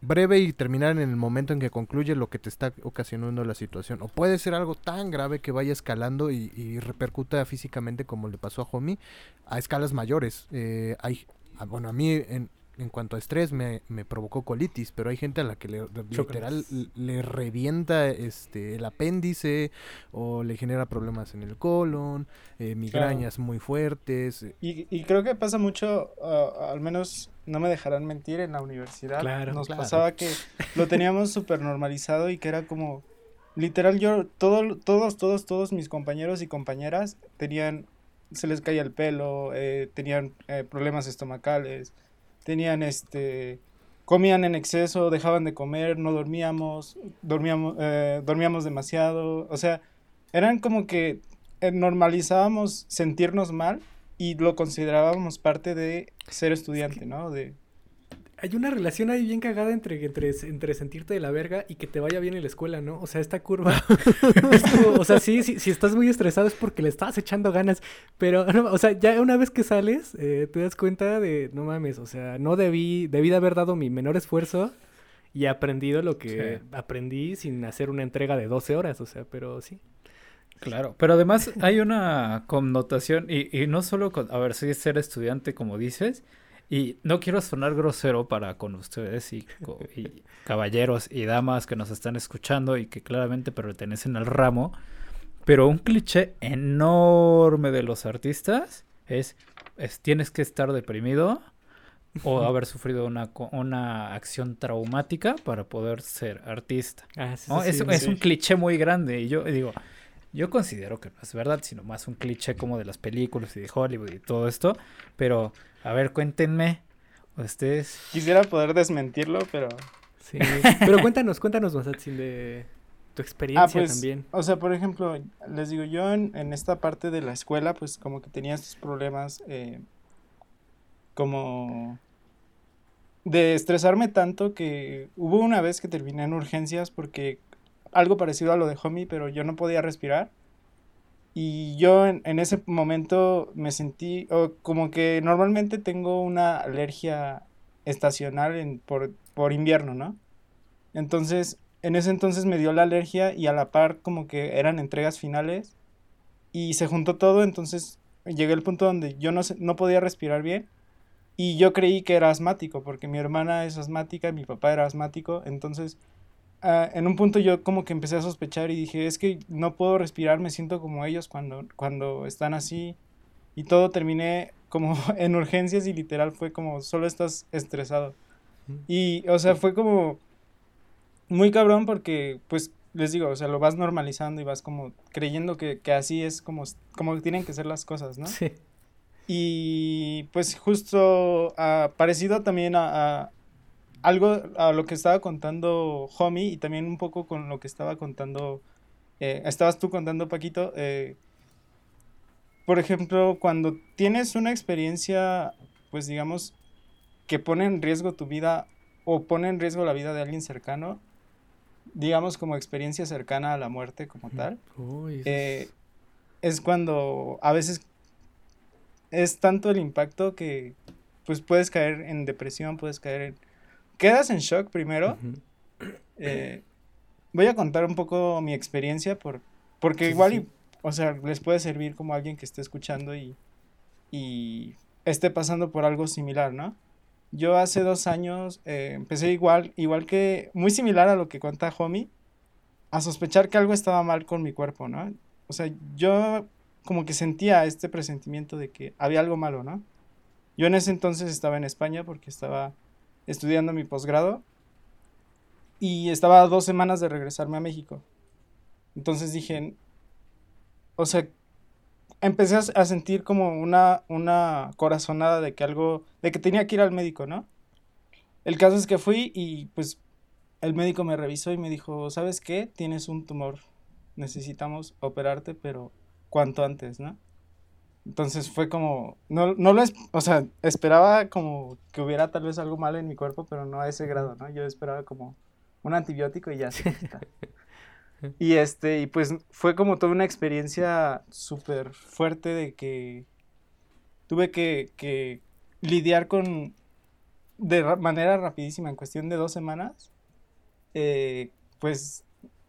breve y terminar en el momento en que concluye lo que te está ocasionando la situación. O puede ser algo tan grave que vaya escalando y, y repercuta físicamente como le pasó a Homie a escalas mayores. Eh, hay, ah, bueno, a mí en, en cuanto a estrés me, me provocó colitis, pero hay gente a la que le, literal le revienta este el apéndice o le genera problemas en el colon, eh, migrañas muy fuertes. eh, Y, y creo que pasa mucho, ah, al menos no me dejarán mentir, en la universidad. Claro, Nos claro. pasaba que lo teníamos súper normalizado y que era como, literal, yo, todo, todos, todos, todos mis compañeros y compañeras tenían, se les caía el pelo, eh, tenían eh, problemas estomacales, tenían este, comían en exceso, dejaban de comer, no dormíamos, dormíamos, eh, dormíamos demasiado, o sea, eran como que eh, normalizábamos sentirnos mal y lo considerábamos parte de ser estudiante, ¿no? De, Hay una relación ahí bien cagada entre, entre, entre sentirte de la verga y que te vaya bien en la escuela, ¿no? O sea, esta curva. es como- o sea, sí, sí, si estás muy estresado es porque le estás echando ganas. Pero, no, o sea, ya una vez que sales, eh, te das cuenta de, no mames, o sea, no debí, debí de haber dado mi menor esfuerzo y aprendido lo que Sí. aprendí sin hacer una entrega de 12 horas, o sea, pero sí. Claro, pero además hay una connotación, y, y no solo con, a ver, sí, ser estudiante, como dices, y no quiero sonar grosero para con ustedes y, caballeros y damas que nos están escuchando y que claramente pertenecen al ramo, pero un cliché enorme de los artistas es, es tienes que estar deprimido o haber sufrido una, una acción traumática para poder ser artista. Ah, sí, ¿no? sí, es, sí, es sí. un cliché muy grande y yo digo, yo considero que no es verdad, sino más un cliché como de las películas y de Hollywood y todo esto, pero a ver, cuéntenme, ustedes, quisiera poder desmentirlo, pero... Sí. Pero cuéntanos, cuéntanos, Masatsin, de tu experiencia Ah, pues, también. o sea, por ejemplo, les digo, yo en, en esta parte de la escuela, pues como que tenía estos problemas eh, como de estresarme tanto que hubo una vez que terminé en urgencias porque algo parecido a lo de Homie, pero yo no podía respirar. Y yo en, en ese momento me sentí, o como que normalmente tengo una alergia estacional en, por, por invierno, ¿no? Entonces, en ese entonces me dio la alergia y a la par como que eran entregas finales y se juntó todo, entonces llegué al punto donde yo no, no podía respirar bien y yo creí que era asmático porque mi hermana es asmática mi papá era asmático, entonces ah, en un punto yo como que empecé a sospechar y dije, es que no puedo respirar, me siento como ellos cuando, cuando están así. Y todo terminé como en urgencias y literal fue como, solo estás estresado. Y, o sea, fue como muy cabrón porque, pues, les digo, o sea, lo vas normalizando y vas como creyendo que, que así es como, como tienen que ser las cosas, ¿no? Sí. Y pues justo ah, parecido también a, a algo a lo que estaba contando Homie y también un poco con lo que estaba contando, eh, estabas tú contando Paquito, eh, por ejemplo, cuando tienes una experiencia, pues digamos, que pone en riesgo tu vida o pone en riesgo la vida de alguien cercano, digamos como experiencia cercana a la muerte como tal, eh, es cuando a veces es tanto el impacto que pues puedes caer en depresión, puedes caer en... Quedas en shock primero. Eh, voy a contar un poco mi experiencia por, porque sí, igual, sí. y, o sea, les puede servir como alguien que esté escuchando y, y esté pasando por algo similar, ¿no? Yo hace dos años eh, empecé igual, igual que, muy similar a lo que cuenta Homie, a sospechar que algo estaba mal con mi cuerpo, ¿no? O sea, yo como que sentía este presentimiento de que había algo malo, ¿no? Yo en ese entonces estaba en España porque estaba estudiando mi posgrado y estaba a dos semanas de regresarme a México. Entonces dije, o sea, empecé a, sentir como una, una corazonada de que algo, de que tenía que ir al médico, ¿no? El caso es que fui y pues el médico me revisó y me dijo, ¿sabes qué? Tienes un tumor, necesitamos operarte, pero cuanto antes, ¿no? Entonces fue como, no, no lo, es, o sea, esperaba como que hubiera tal vez algo malo en mi cuerpo, pero no a ese grado, ¿no? Yo esperaba como un antibiótico y ya se quita. Y este, y pues fue como toda una experiencia súper fuerte de que tuve que, que lidiar con, de ra- manera rapidísima, en cuestión de dos semanas, eh, pues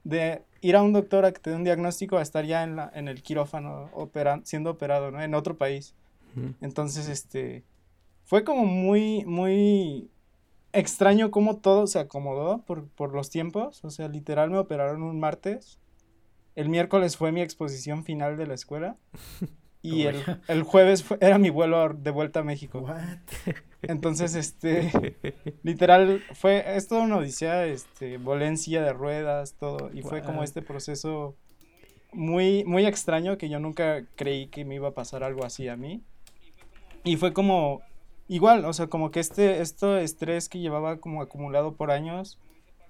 de ir a un doctor a que te dé un diagnóstico a estar ya en, la, en el quirófano siendo operado, ¿no? En otro país. Entonces, este, fue como muy, muy extraño cómo todo se acomodó por, por los tiempos. O sea, literal me operaron un martes. El miércoles fue mi exposición final de la escuela. Y el, el jueves fue- era mi vuelo de vuelta a México. What? Entonces, este, literal, fue, es toda una odisea, este, volé en silla de ruedas, todo, y fue como este proceso muy, muy extraño que yo nunca creí que me iba a pasar algo así a mí. Y fue como, igual, o sea, como que este, este estrés que llevaba como acumulado por años,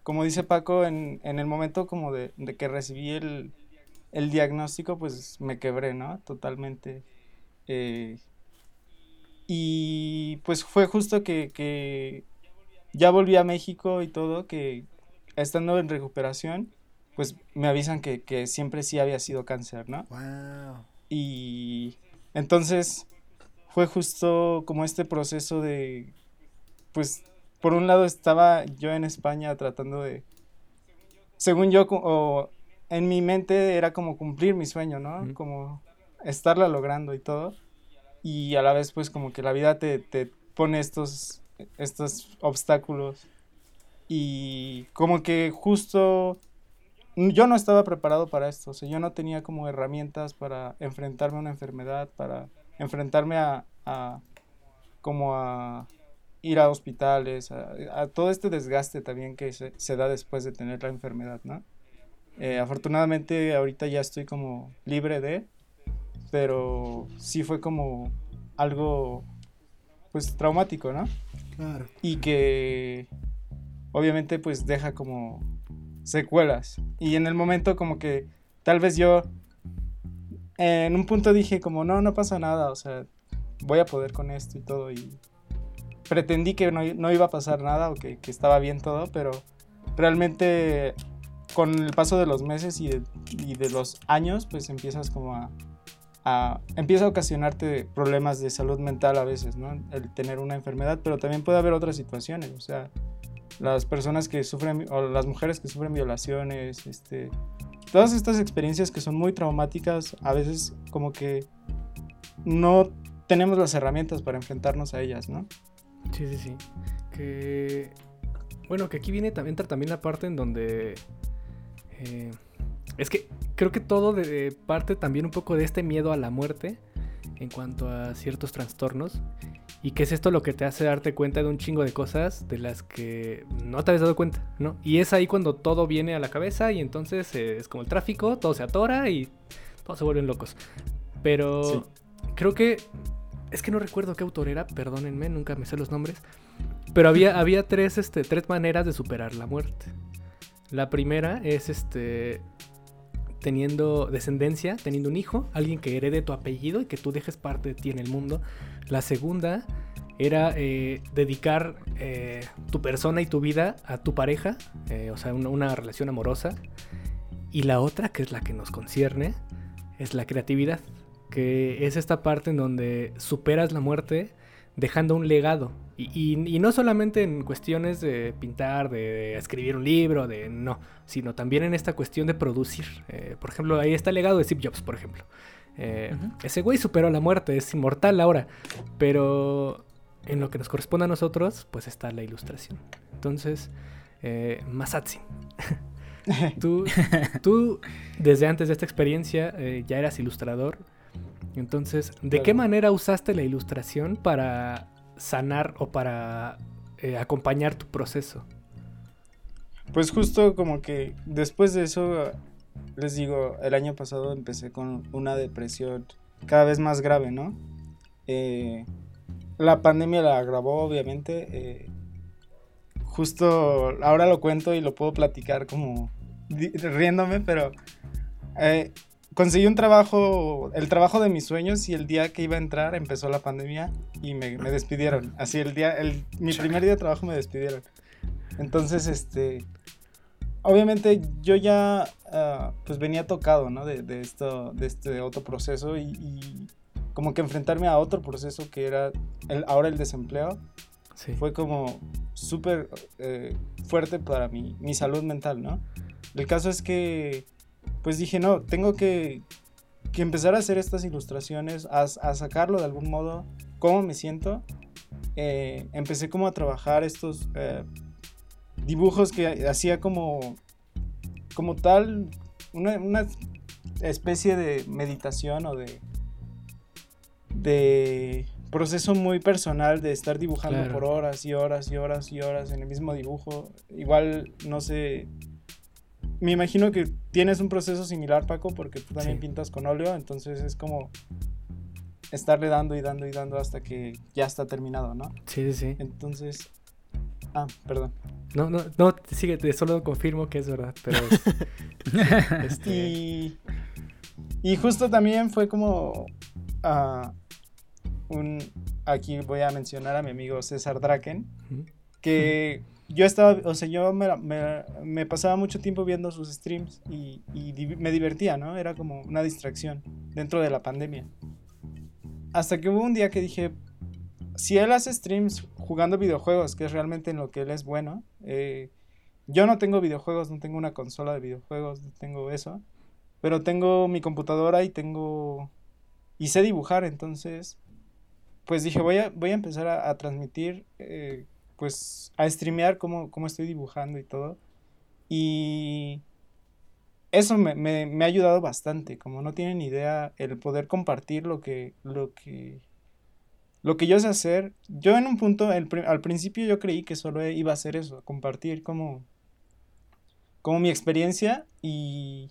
como dice Paco, en, en el momento como de, de que recibí el, el diagnóstico, pues me quebré, ¿no? Totalmente. Eh, y pues fue justo que, que ya volví a México y todo, que estando en recuperación, pues me avisan que, que siempre sí había sido cáncer, ¿no? Wow. Y entonces fue justo como este proceso de, pues, por un lado estaba yo en España tratando de, según yo, o en mi mente era como cumplir mi sueño, ¿no? Como estarla logrando y todo. Y a la vez, pues, como que la vida te, te pone estos, estos obstáculos. Y como que justo yo no estaba preparado para esto, o sea, yo no tenía como herramientas para enfrentarme a una enfermedad, para enfrentarme a, a como a ir a hospitales, a, a todo este desgaste también que se, se da después de tener la enfermedad, ¿no? Eh, afortunadamente ahorita ya estoy como libre de, pero sí fue como algo pues traumático, ¿no? Claro. y que obviamente pues deja como secuelas y en el momento como que tal vez yo en un punto dije como no no pasa nada o sea voy a poder con esto y todo y pretendí que no, no iba a pasar nada o que, que estaba bien todo pero realmente con el paso de los meses y de, y de los años pues empiezas como a, a- empieza a ocasionarte problemas de salud mental a veces, ¿no? El tener una enfermedad, pero también puede haber otras situaciones, o sea, las personas que sufren, o las mujeres que sufren violaciones, este, todas estas experiencias que son muy traumáticas, a veces como que no tenemos las herramientas para enfrentarnos a ellas, ¿no? Sí, sí, sí. Que bueno, que aquí viene también también la parte en donde eh, es que creo que todo de, parte también un poco de este miedo a la muerte en cuanto a ciertos trastornos y que es esto lo que te hace darte cuenta de un chingo de cosas de las que no te habías dado cuenta, ¿no? Y es ahí cuando todo viene a la cabeza y entonces eh, es como el tráfico, todo se atora y todos se vuelven locos. Pero creo que es que no recuerdo qué autor era, perdónenme, nunca me sé los nombres. Pero había, había tres, este, tres maneras de superar la muerte. La primera es este teniendo descendencia, teniendo un hijo, alguien que herede tu apellido y que tú dejes parte de ti en el mundo. La segunda era eh, dedicar eh, tu persona y tu vida a tu pareja, eh, o sea, una, una, relación amorosa. Y la otra, que es la que nos concierne, es la creatividad, que es esta parte en donde superas la muerte dejando un legado. Y, no solamente en cuestiones de pintar, de, escribir un libro, de no, sino también en esta cuestión de producir. Eh, por ejemplo, ahí está el legado de Steve Jobs, por ejemplo. Eh, ese güey superó la muerte, es inmortal ahora. Pero en lo que nos corresponde a nosotros, pues está la ilustración. Entonces, eh, Masatsi. tú, tú, desde antes de esta experiencia, eh, ya eras ilustrador. Entonces, ¿de qué manera usaste la ilustración para sanar o para eh, acompañar tu proceso? Pues justo como que después de eso, les digo, el año pasado empecé con una depresión cada vez más grave, ¿no? Eh, la pandemia la agravó, obviamente. Eh, justo ahora lo cuento y lo puedo platicar como riéndome, pero conseguí un trabajo, el trabajo de mis sueños y el día que iba a entrar empezó la pandemia y me, despidieron. Así el día, el, mi primer día de trabajo me despidieron. Entonces, este, obviamente yo ya ah, pues venía tocado, ¿no? De, esto, de este otro proceso y, como que enfrentarme a otro proceso que era el, ahora el desempleo. Fue como súper eh, fuerte para mi, mi salud mental, ¿no? El caso es que pues dije, no, tengo que, empezar a hacer estas ilustraciones, a, sacarlo de algún modo, cómo me siento. Eh, empecé como a trabajar estos eh, dibujos que hacía como, como tal, una, especie de meditación o de, de proceso muy personal de estar dibujando por horas y horas y horas y horas en el mismo dibujo. Igual, no sé, me imagino que tienes un proceso similar, Paco, porque tú también pintas con óleo, entonces es como estarle dando y dando y dando hasta que ya está terminado, ¿no? Sí, sí, sí. Entonces... Ah, perdón. No, no, no, síguete, solo confirmo que es verdad, pero... este... y, y justo también fue como... Uh, un... Aquí voy a mencionar a mi amigo César Draken, que yo estaba, o sea, yo me, me, pasaba mucho tiempo viendo sus streams y, me divertía, ¿no? Era como una distracción dentro de la pandemia. Hasta que hubo un día que dije, si él hace streams jugando videojuegos, que es realmente en lo que él es bueno, eh, yo no tengo videojuegos, no tengo una consola de videojuegos, no tengo eso, pero tengo mi computadora y tengo... y sé dibujar, entonces, pues dije, voy a, voy a empezar a, transmitir... Eh, pues a streamear cómo, estoy dibujando y todo. Y eso me, ha ayudado bastante, como no tienen idea, el poder compartir lo que, lo que, lo que yo sé hacer. Yo en un punto, al principio yo creí que solo iba a hacer eso, compartir como, como mi experiencia y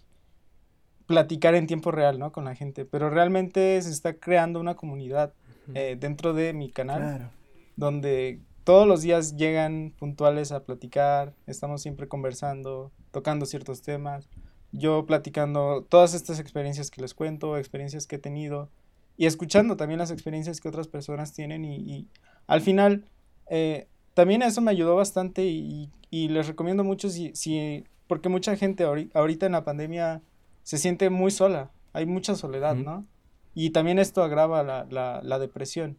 platicar en tiempo real, ¿no? Con la gente. Pero realmente se está creando una comunidad eh, dentro de mi canal. Donde todos los días llegan puntuales a platicar, estamos siempre conversando, tocando ciertos temas, yo platicando todas estas experiencias que les cuento, experiencias que he tenido y escuchando también las experiencias que otras personas tienen y, al final eh, también eso me ayudó bastante y, les recomiendo mucho si, si, porque mucha gente ahorita en la pandemia se siente muy sola, hay mucha soledad, ¿no? Y también esto agrava la, la, la depresión.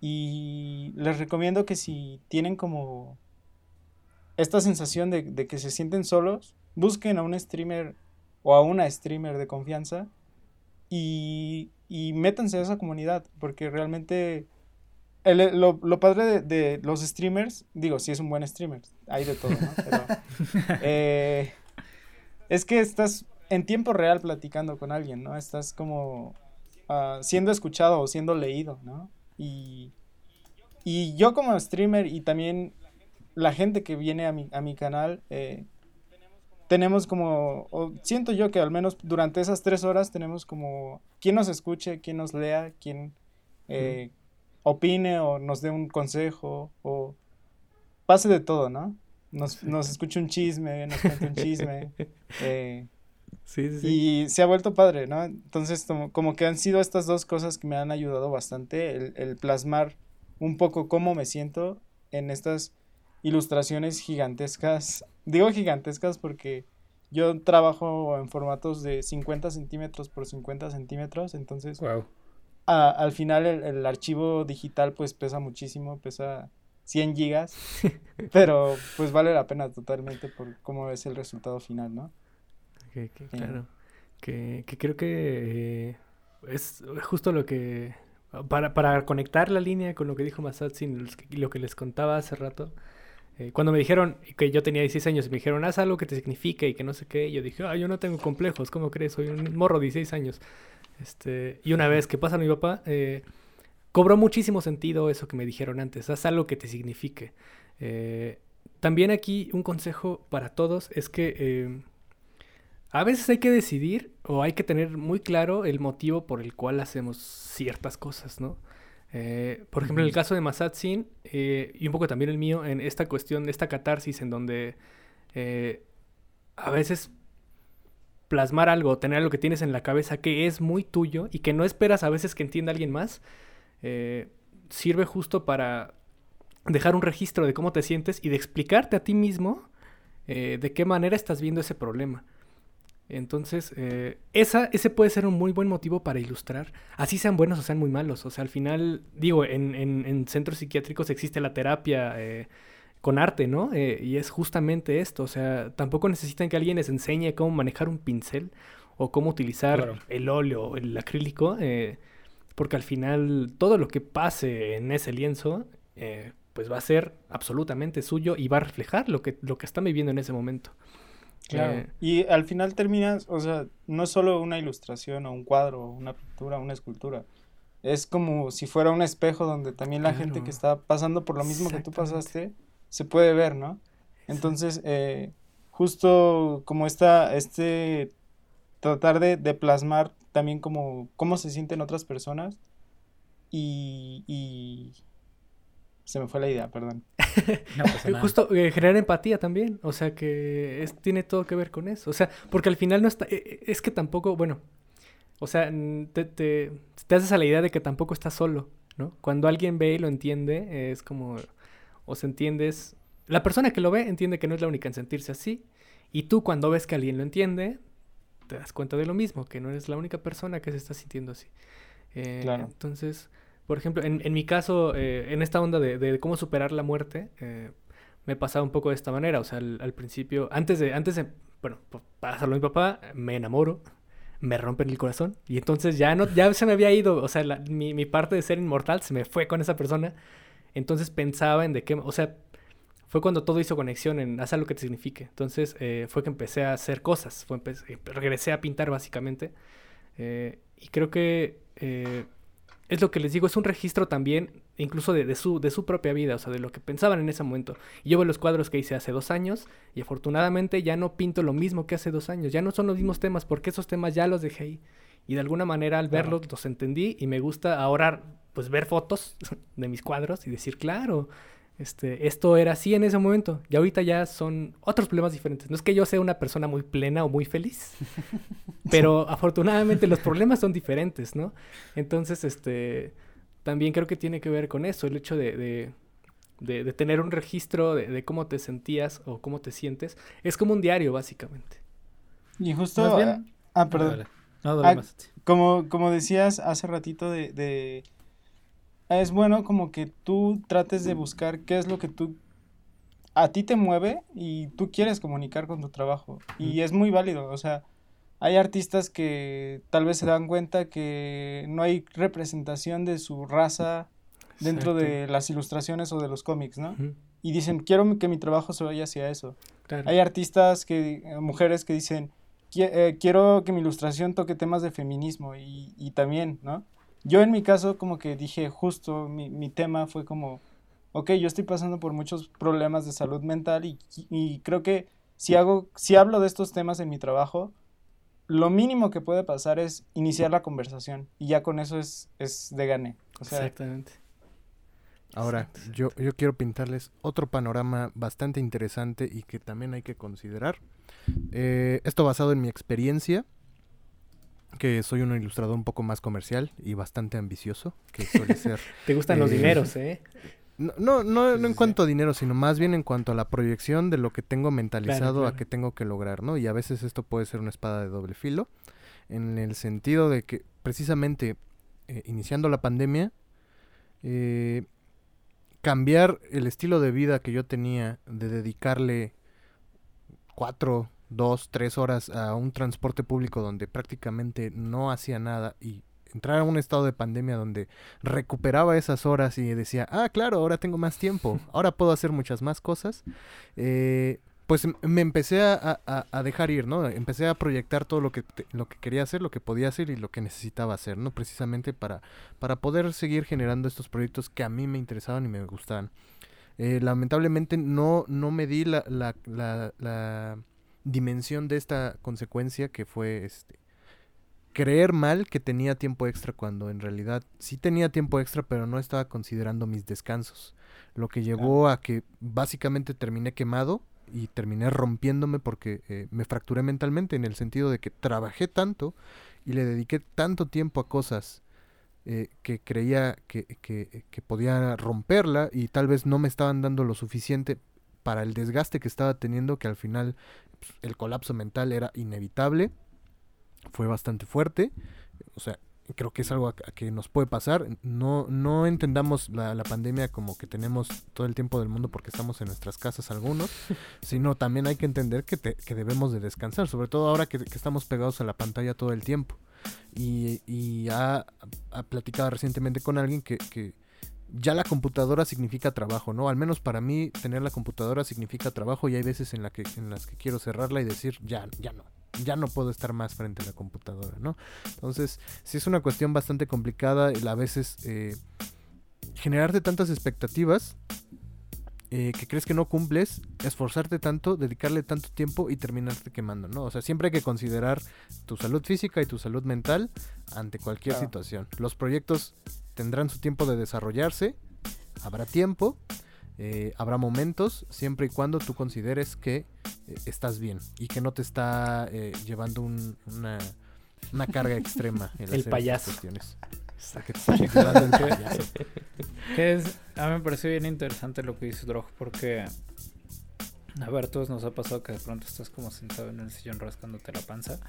Y les recomiendo que si tienen como esta sensación de, que se sienten solos, busquen a un streamer o a una streamer de confianza y, y métanse a esa comunidad, porque realmente el- lo, lo padre de, de los streamers, digo, si es un buen streamer, hay de todo, ¿no? Pero, eh, es que estás en tiempo real platicando con alguien, ¿no? Estás como ah, siendo escuchado o siendo leído, ¿no? Y, y yo como streamer y también la gente que viene a mi, a mi canal, eh, tenemos como, o siento yo que al menos durante esas tres horas tenemos como quien nos escuche, quien nos lea, quien eh, opine o nos dé un consejo o pase de todo, ¿no? Nos, nos escuche un chisme, nos cuente un chisme. eh, Sí, sí, sí. y se ha vuelto padre, ¿no? Entonces, como, como que han sido estas dos cosas que me han ayudado bastante, el, el plasmar un poco cómo me siento en estas ilustraciones gigantescas. Digo gigantescas porque yo trabajo en formatos de 50 centímetros por 50 centímetros, entonces Wow. a- al final el, el archivo digital pues pesa muchísimo, pesa 100 gigas, pero pues vale la pena totalmente por cómo es el resultado final, ¿no? Que, que, claro. Que, que creo que eh, es justo lo que. Para, para conectar la línea con lo que dijo Masatsin y lo que les contaba hace rato. eh, cuando me dijeron que yo tenía 16 años y me dijeron, haz algo que te signifique y que no sé qué, yo dije, ah, yo no tengo complejos, ¿cómo crees? Soy un morro de 16 años. Este, y una vez que pasa mi papá, eh, cobró muchísimo sentido eso que me dijeron antes, haz algo que te signifique. Eh, también aquí un consejo para todos es que eh, a veces hay que decidir o hay que tener muy claro el motivo por el cual hacemos ciertas cosas, ¿no? Eh, por ejemplo, en el caso de Masatsin eh, y un poco también el mío, en esta cuestión, esta catarsis en donde eh, a veces plasmar algo, tener algo que tienes en la cabeza que es muy tuyo y que no esperas a veces que entienda alguien más, eh, sirve justo para dejar un registro de cómo te sientes y de explicarte a ti mismo de qué manera estás viendo ese problema. Entonces, eh, esa, ese puede ser un muy buen motivo para ilustrar, así sean buenos o sean muy malos. O sea, al final, digo, en, en- en centros psiquiátricos existe la terapia eh, con arte, ¿no? Eh, y es justamente esto. O sea, tampoco necesitan que alguien les enseñe cómo manejar un pincel o cómo utilizar Claro. el óleo o el acrílico, eh, porque al final todo lo que pase en ese lienzo, eh, pues va a ser absolutamente suyo y va a reflejar lo que, lo que están viviendo en ese momento. Claro. Eh, Y al final terminas, o sea, no es solo una ilustración o un cuadro, o una pintura, una escultura. Es como si fuera un espejo donde también la gente Claro. que está pasando por lo mismo que tú pasaste se puede ver, ¿no? Entonces, eh, justo como esta, este, tratar de, de plasmar también como cómo se sienten otras personas y, y se me fue la idea, perdón. No pasa Eh, nada. Justo eh, generar empatía también, o sea que es- tiene todo que ver con eso, o sea, porque al final no está, eh, es que tampoco, bueno, o sea, te, te, te haces a la idea de que tampoco estás solo, ¿no? Cuando alguien ve y lo entiende, eh, es como, o se entiendes, la persona que lo ve entiende que no es la única en sentirse así, y tú cuando ves que alguien lo entiende, te das cuenta de lo mismo, que no eres la única persona que se está sintiendo así. Eh, Claro. Entonces, por ejemplo, en, en mi caso, eh, en esta onda de, de cómo superar la muerte, eh, me pasaba un poco de esta manera. O sea, al, al principio, antes de, antes de, bueno, pasarlo a mi papá, me enamoro, me rompen el corazón. Y entonces ya no, ya se me había ido, o sea, la- mi, mi parte de ser inmortal se me fue con esa persona. Entonces pensaba en de qué, o sea, fue cuando todo hizo conexión en hacer lo que te signifique. Entonces eh, fue que empecé a hacer cosas, fue eh, regresé a pintar básicamente. Eh, y creo que eh, es lo que les digo, es un registro también, incluso de, de su, de su propia vida, o sea, de lo que pensaban en ese momento. Y yo veo los cuadros que hice hace dos años y afortunadamente ya no pinto lo mismo que hace dos años, ya no son los mismos temas, porque esos temas ya los dejé ahí. Y de alguna manera al verlos los entendí y me gusta ahora pues ver fotos de mis cuadros y decir, claro, este, esto era así en ese momento. Y ahorita ya son otros problemas diferentes. No es que yo sea una persona muy plena o muy feliz, pero afortunadamente los problemas son diferentes, ¿no? Entonces, este, también creo que tiene que ver con eso, el hecho de, de, de- de tener un registro de, de cómo te sentías o cómo te sientes. Es como un diario, básicamente. Y justo, Más bien- ah, perdón. Dale. No, dale Ah, más. Como, como decías hace ratito de, de- Es bueno como que tú trates de buscar qué es lo que tú... A ti te mueve y tú quieres comunicar con tu trabajo. Y es muy válido, o sea, hay artistas que tal vez se dan cuenta que no hay representación de su raza dentro Exacto. de las ilustraciones o de los cómics, ¿no? Y dicen, quiero que mi trabajo se vaya hacia eso. claro. Hay artistas, que, eh, mujeres que dicen, "Qui- eh, quiero que mi ilustración toque temas de feminismo y, y también, ¿no? Yo en mi caso como que dije justo, mi, mi tema fue como, ok, yo estoy pasando por muchos problemas de salud mental y, y creo que si hago, si hablo de estos temas en mi trabajo, lo mínimo que puede pasar es iniciar la conversación y ya con eso es, es de gane. O sea, Exactamente. Ahora, yo, yo quiero pintarles otro panorama bastante interesante y que también hay que considerar. Eh, esto basado en mi experiencia, que soy un ilustrador un poco más comercial y bastante ambicioso, que suele ser... Te gustan los Eh, dineros, ¿eh? No, no, no, en cuanto a dinero, sino más bien en cuanto a la proyección de lo que tengo mentalizado claro. a que tengo que lograr, ¿no? Y a veces esto puede ser una espada de doble filo, en el sentido de que precisamente eh, iniciando la pandemia, eh, cambiar el estilo de vida que yo tenía de dedicarle cuatro, dos, tres horas a un transporte público donde prácticamente no hacía nada y entrar a un estado de pandemia donde recuperaba esas horas y decía, ah, claro, ahora tengo más tiempo, ahora puedo hacer muchas más cosas, eh, pues me empecé a, a- a dejar ir, ¿no? Empecé a proyectar todo lo que, te- lo que quería hacer, lo que podía hacer y lo que necesitaba hacer, ¿no? Precisamente para, para poder seguir generando estos proyectos que a mí me interesaban y me gustaban. Eh, lamentablemente no, no me di la, la, la- la dimensión de esta consecuencia que fue este creer mal que tenía tiempo extra cuando en realidad sí tenía tiempo extra pero no estaba considerando mis descansos. Lo que llevó a que básicamente terminé quemado y terminé rompiéndome porque eh, me fracturé mentalmente en el sentido de que trabajé tanto y le dediqué tanto tiempo a cosas eh, que creía que, que, que podía romperla y tal vez no me estaban dando lo suficiente para el desgaste que estaba teniendo que al final pues, el colapso mental era inevitable fue bastante fuerte. O sea creo que es algo a, a que nos puede pasar. No no entendamos la, la pandemia como que tenemos todo el tiempo del mundo porque estamos en nuestras casas algunos sino también hay que entender que, te- que debemos de descansar sobre todo ahora que, que estamos pegados a la pantalla todo el tiempo. Y, y ha, ha platicado recientemente con alguien que, que ya la computadora significa trabajo, ¿no? Al menos para mí tener la computadora significa trabajo y hay veces en, la que, en las que quiero cerrarla y decir, ya, ya no, ya no puedo estar más frente a la computadora, ¿no? Entonces, sí es una cuestión bastante complicada el a veces eh, generarte tantas expectativas eh, que crees que no cumples, esforzarte tanto, dedicarle tanto tiempo y terminarte quemando, ¿no? O sea, siempre hay que considerar tu salud física y tu salud mental ante cualquier Claro. situación. Los proyectos tendrán su tiempo de desarrollarse, habrá tiempo, eh, habrá momentos, siempre y cuando tú consideres que eh, estás bien y que no te está eh, llevando un- una, una carga extrema. En El payaso. cuestiones. Que te está llevando el payaso. Que es, a mí me parece bien interesante lo que dice Drog, porque, a ver, a todos nos ha pasado que de pronto estás como sentado en el sillón rascándote la panza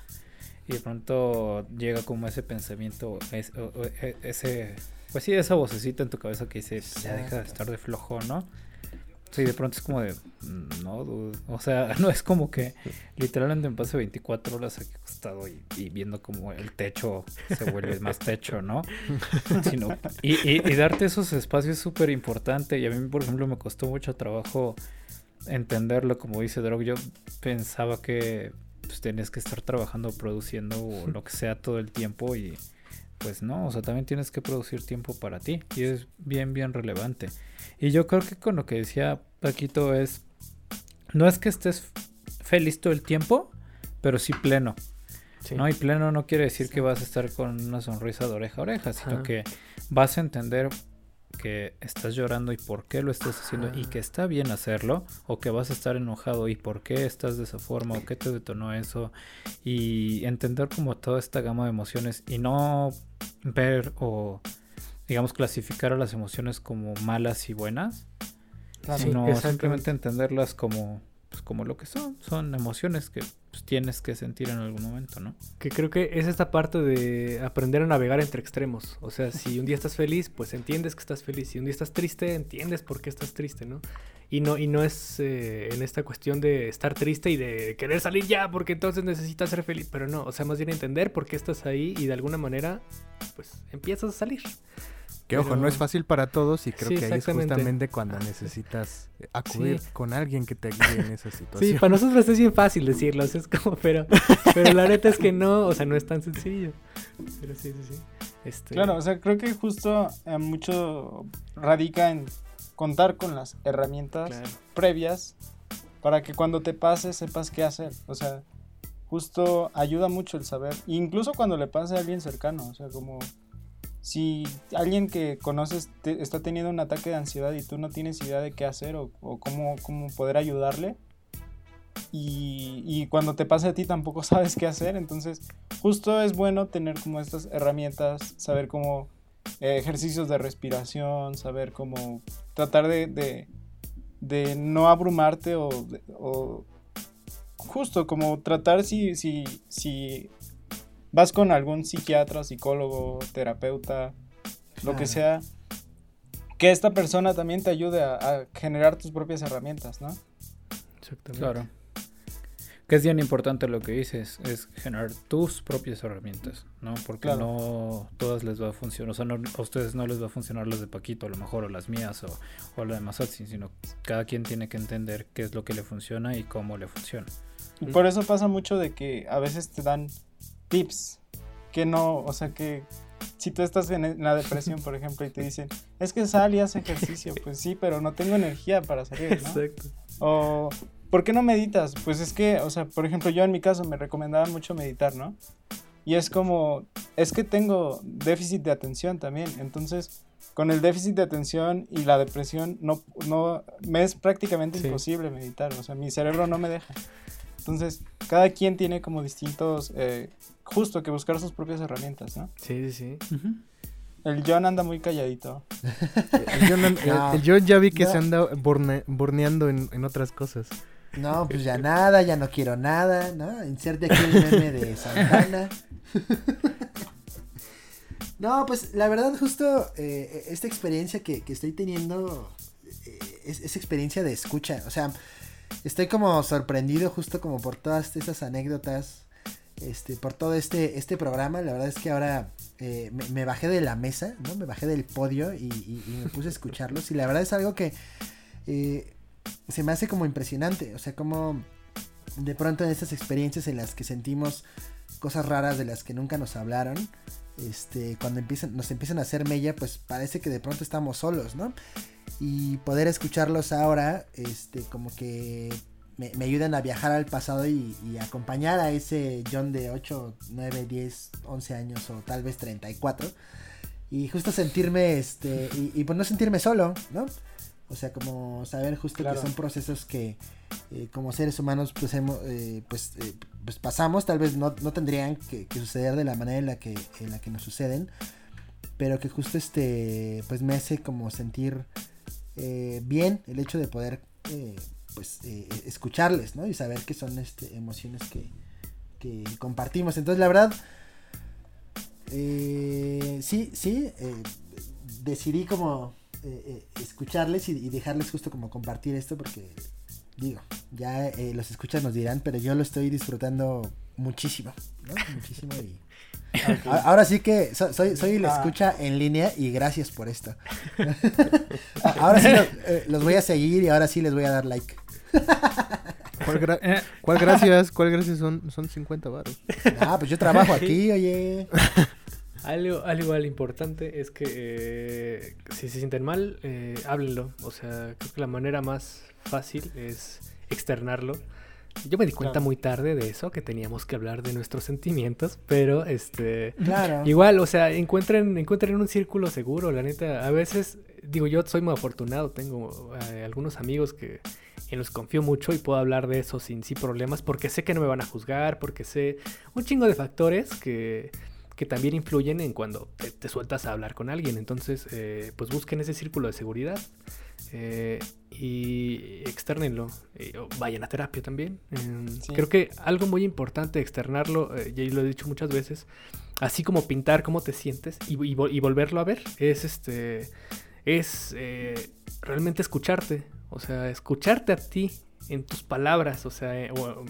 y de pronto llega como ese pensamiento, es- o- o- e- ese, pues sí, esa vocecita en tu cabeza que dice, ya deja de estar de flojo, ¿no? Sí, de pronto es como de, "Mm, no, dude". o sea, no es como que literalmente me pase 24 horas aquí acostado y, y viendo como el techo se vuelve más techo, ¿no? Sino, y, y- y darte esos espacios es súper importante. Y a mí, por ejemplo, me costó mucho trabajo entenderlo, como dice Drog. Yo pensaba que pues, tenías que estar trabajando, produciendo o lo que sea todo el tiempo y pues no, o sea, también tienes que producir tiempo para ti y es bien, bien relevante. Y yo creo que con lo que decía Paquito es, no es que estés feliz todo el tiempo, pero sí pleno. Sí. No, y pleno no quiere decir que vas a estar con una sonrisa de oreja a oreja, sino Ajá. que vas a entender que estás llorando y por qué lo estás haciendo y que está bien hacerlo, o que vas a estar enojado y por qué estás de esa forma, o qué te detonó eso, y entender como toda esta gama de emociones y no ver o digamos clasificar a las emociones como malas y buenas, Claro. Sino simplemente entenderlas como, pues, como lo que son, son emociones que pues, tienes que sentir en algún momento, ¿no? Que creo que es esta parte de aprender a navegar entre extremos. O sea, si un día estás feliz, pues entiendes que estás feliz. Si un día estás triste, entiendes por qué estás triste, ¿no? Y no, y no es eh, en esta cuestión de estar triste y de querer salir ya porque entonces necesitas ser feliz. Pero no, o sea, más bien entender por qué estás ahí y de alguna manera, pues empiezas a salir. Que ojo, no es fácil para todos y creo Sí, que ahí es justamente cuando necesitas acudir Sí. con alguien que te guíe en esa Sí, situación. para nosotros es bien fácil decirlo, es como, pero, pero la neta es que no, o sea, no es tan sencillo. Pero sí, sí, sí. Este, Claro, o sea, creo que justo eh, mucho radica en contar con las herramientas claro. previas para que cuando te pase sepas qué hacer. O sea, justo ayuda mucho el saber, incluso cuando le pase a alguien cercano, o sea, como si alguien que conoces está teniendo un ataque de ansiedad y tú no tienes idea de qué hacer o, cómo, cómo poder ayudarle. Y, cuando te pase a ti tampoco sabes qué hacer, entonces justo es bueno tener como estas herramientas, saber cómo eh, ejercicios de respiración, saber cómo tratar de, de, no abrumarte o, justo como tratar si, si vas con algún psiquiatra, psicólogo, terapeuta, lo que Claro. sea, que esta persona también te ayude a, a generar tus propias herramientas, ¿no? Exactamente. Claro. Que es bien importante lo que dices, es generar tus propias herramientas, ¿no? Porque Claro. no todas les va a funcionar, o sea, no, a ustedes no les va a funcionar las de Paquito a lo mejor, o las mías, o, o la de Masatsin, sino cada quien tiene que entender qué es lo que le funciona y cómo le funciona. Y por eso pasa mucho de que a veces te dan tips que no, o sea que si tú estás en la depresión, por ejemplo, y te dicen, es que sal y haz ejercicio, pues sí, pero no tengo energía para salir, ¿no? Exacto. O, ¿por qué no meditas? Pues es que, o sea, por ejemplo, yo en mi caso me recomendaban mucho meditar, ¿no? Y es como, es que tengo déficit de atención también, entonces con el déficit de atención y la depresión no, no me es prácticamente Sí. imposible meditar, o sea, mi cerebro no me deja. Entonces, cada quien tiene como distintos, eh, justo que buscar sus propias herramientas, ¿no? Sí, sí, sí. El John anda muy calladito. El John, el ya vi que No. se anda borne- borneando en, en otras cosas. No, pues ya nada, ya no quiero nada, ¿no? Inserte aquí el meme de Santana. No, pues la verdad justo eh, esta experiencia que, que estoy teniendo eh, es, es experiencia de escucha. O sea, estoy como sorprendido justo como por todas esas anécdotas, este, por todo este, este programa. La verdad es que ahora eh, me, bajé de la mesa, ¿no? Me bajé del podio y, me puse a escucharlos. Y la verdad es algo que eh, se me hace como impresionante. O sea, como de pronto en estas experiencias en las que sentimos cosas raras de las que nunca nos hablaron, este, cuando nos empiezan a hacer mella, pues parece que de pronto estamos solos, ¿no? Y poder escucharlos ahora, este, como que me, me ayudan a viajar al pasado y, y acompañar a ese John de 8, 9, 10, 11 años o tal vez 34. Y justo sentirme, este, y, y pues no sentirme solo, ¿no? O sea, como saber justo Claro. que son procesos que eh, como seres humanos pues, hemos, eh, pues, eh, pues pasamos, tal vez no, no tendrían que, que suceder de la manera en la que, en la que nos suceden, pero que justo este, pues me hace como sentir bien el hecho de poder pues eh, escucharles, ¿no? Y saber que son este, emociones que, que compartimos. Entonces, la verdad, eh, sí, sí, eh, decidí como eh, eh, escucharles y, dejarles justo como compartir esto porque, digo, ya eh, los escuchas nos dirán, pero yo lo estoy disfrutando muchísimo. Muchísimo y... Ahora sí que so- soy, soy la Ah. escucha en línea y gracias por esto. ahora sí eh, los voy a seguir y ahora sí les voy a dar like. ¿Cuál, gra- Eh, cuál gracias? ¿Cuál gracias son? Son 50 baros. Ah, pues yo trabajo aquí, oye. Algo, algo igual importante es que eh, si se sienten mal, eh, háblenlo. O sea, creo que la manera más fácil es externarlo. Yo me di cuenta Claro. muy tarde de eso, que teníamos que hablar de nuestros sentimientos, pero este... Claro. Igual, o sea, encuentren, encuentren un círculo seguro, la neta. A veces, digo, yo soy muy afortunado, tengo eh, algunos amigos que en los confío mucho y puedo hablar de eso sin sí problemas, porque sé que no me van a juzgar, porque sé un chingo de factores que, que también influyen en cuando te, te sueltas a hablar con alguien. Entonces, eh, pues busquen ese círculo de seguridad. Eh, y externenlo. eh, vayan a terapia también. Eh, Sí. Creo que algo muy importante externarlo, eh, y lo he dicho muchas veces, así como pintar cómo te sientes y, y vol- y volverlo a ver, es este es realmente escucharte. O sea, escucharte a ti en tus palabras, o sea, o, um,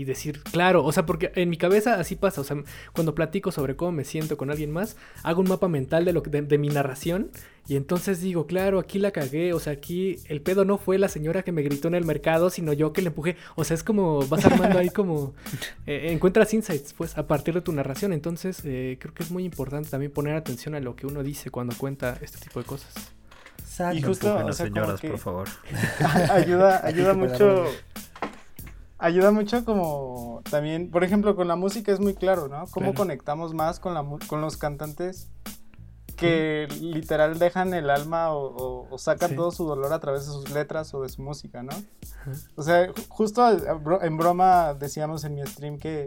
y decir, claro, o sea, porque en mi cabeza así pasa, o sea, cuando platico sobre cómo me siento con alguien más, hago un mapa mental de, lo que- de, de mi narración y entonces digo, claro, aquí la cagué, o sea, aquí el pedo no fue la señora que me gritó en el mercado, sino yo que le empujé, o sea, es como vas armando ahí como, eh, encuentras insights, pues, a partir de tu narración, entonces eh, creo que es muy importante también poner atención a lo que uno dice cuando cuenta este tipo de cosas. Exacto. Y justo, Empujen o sea, señoras, que- por favor. ayuda, ayuda mucho. Ayuda mucho como también, por ejemplo, con la música es muy claro, ¿no? Cómo Claro. conectamos más con, la, con los cantantes que literal dejan el alma o, o- o sacan Sí. todo su dolor a través de sus letras o de su música, ¿no? O sea, ju- justo en broma decíamos en mi stream que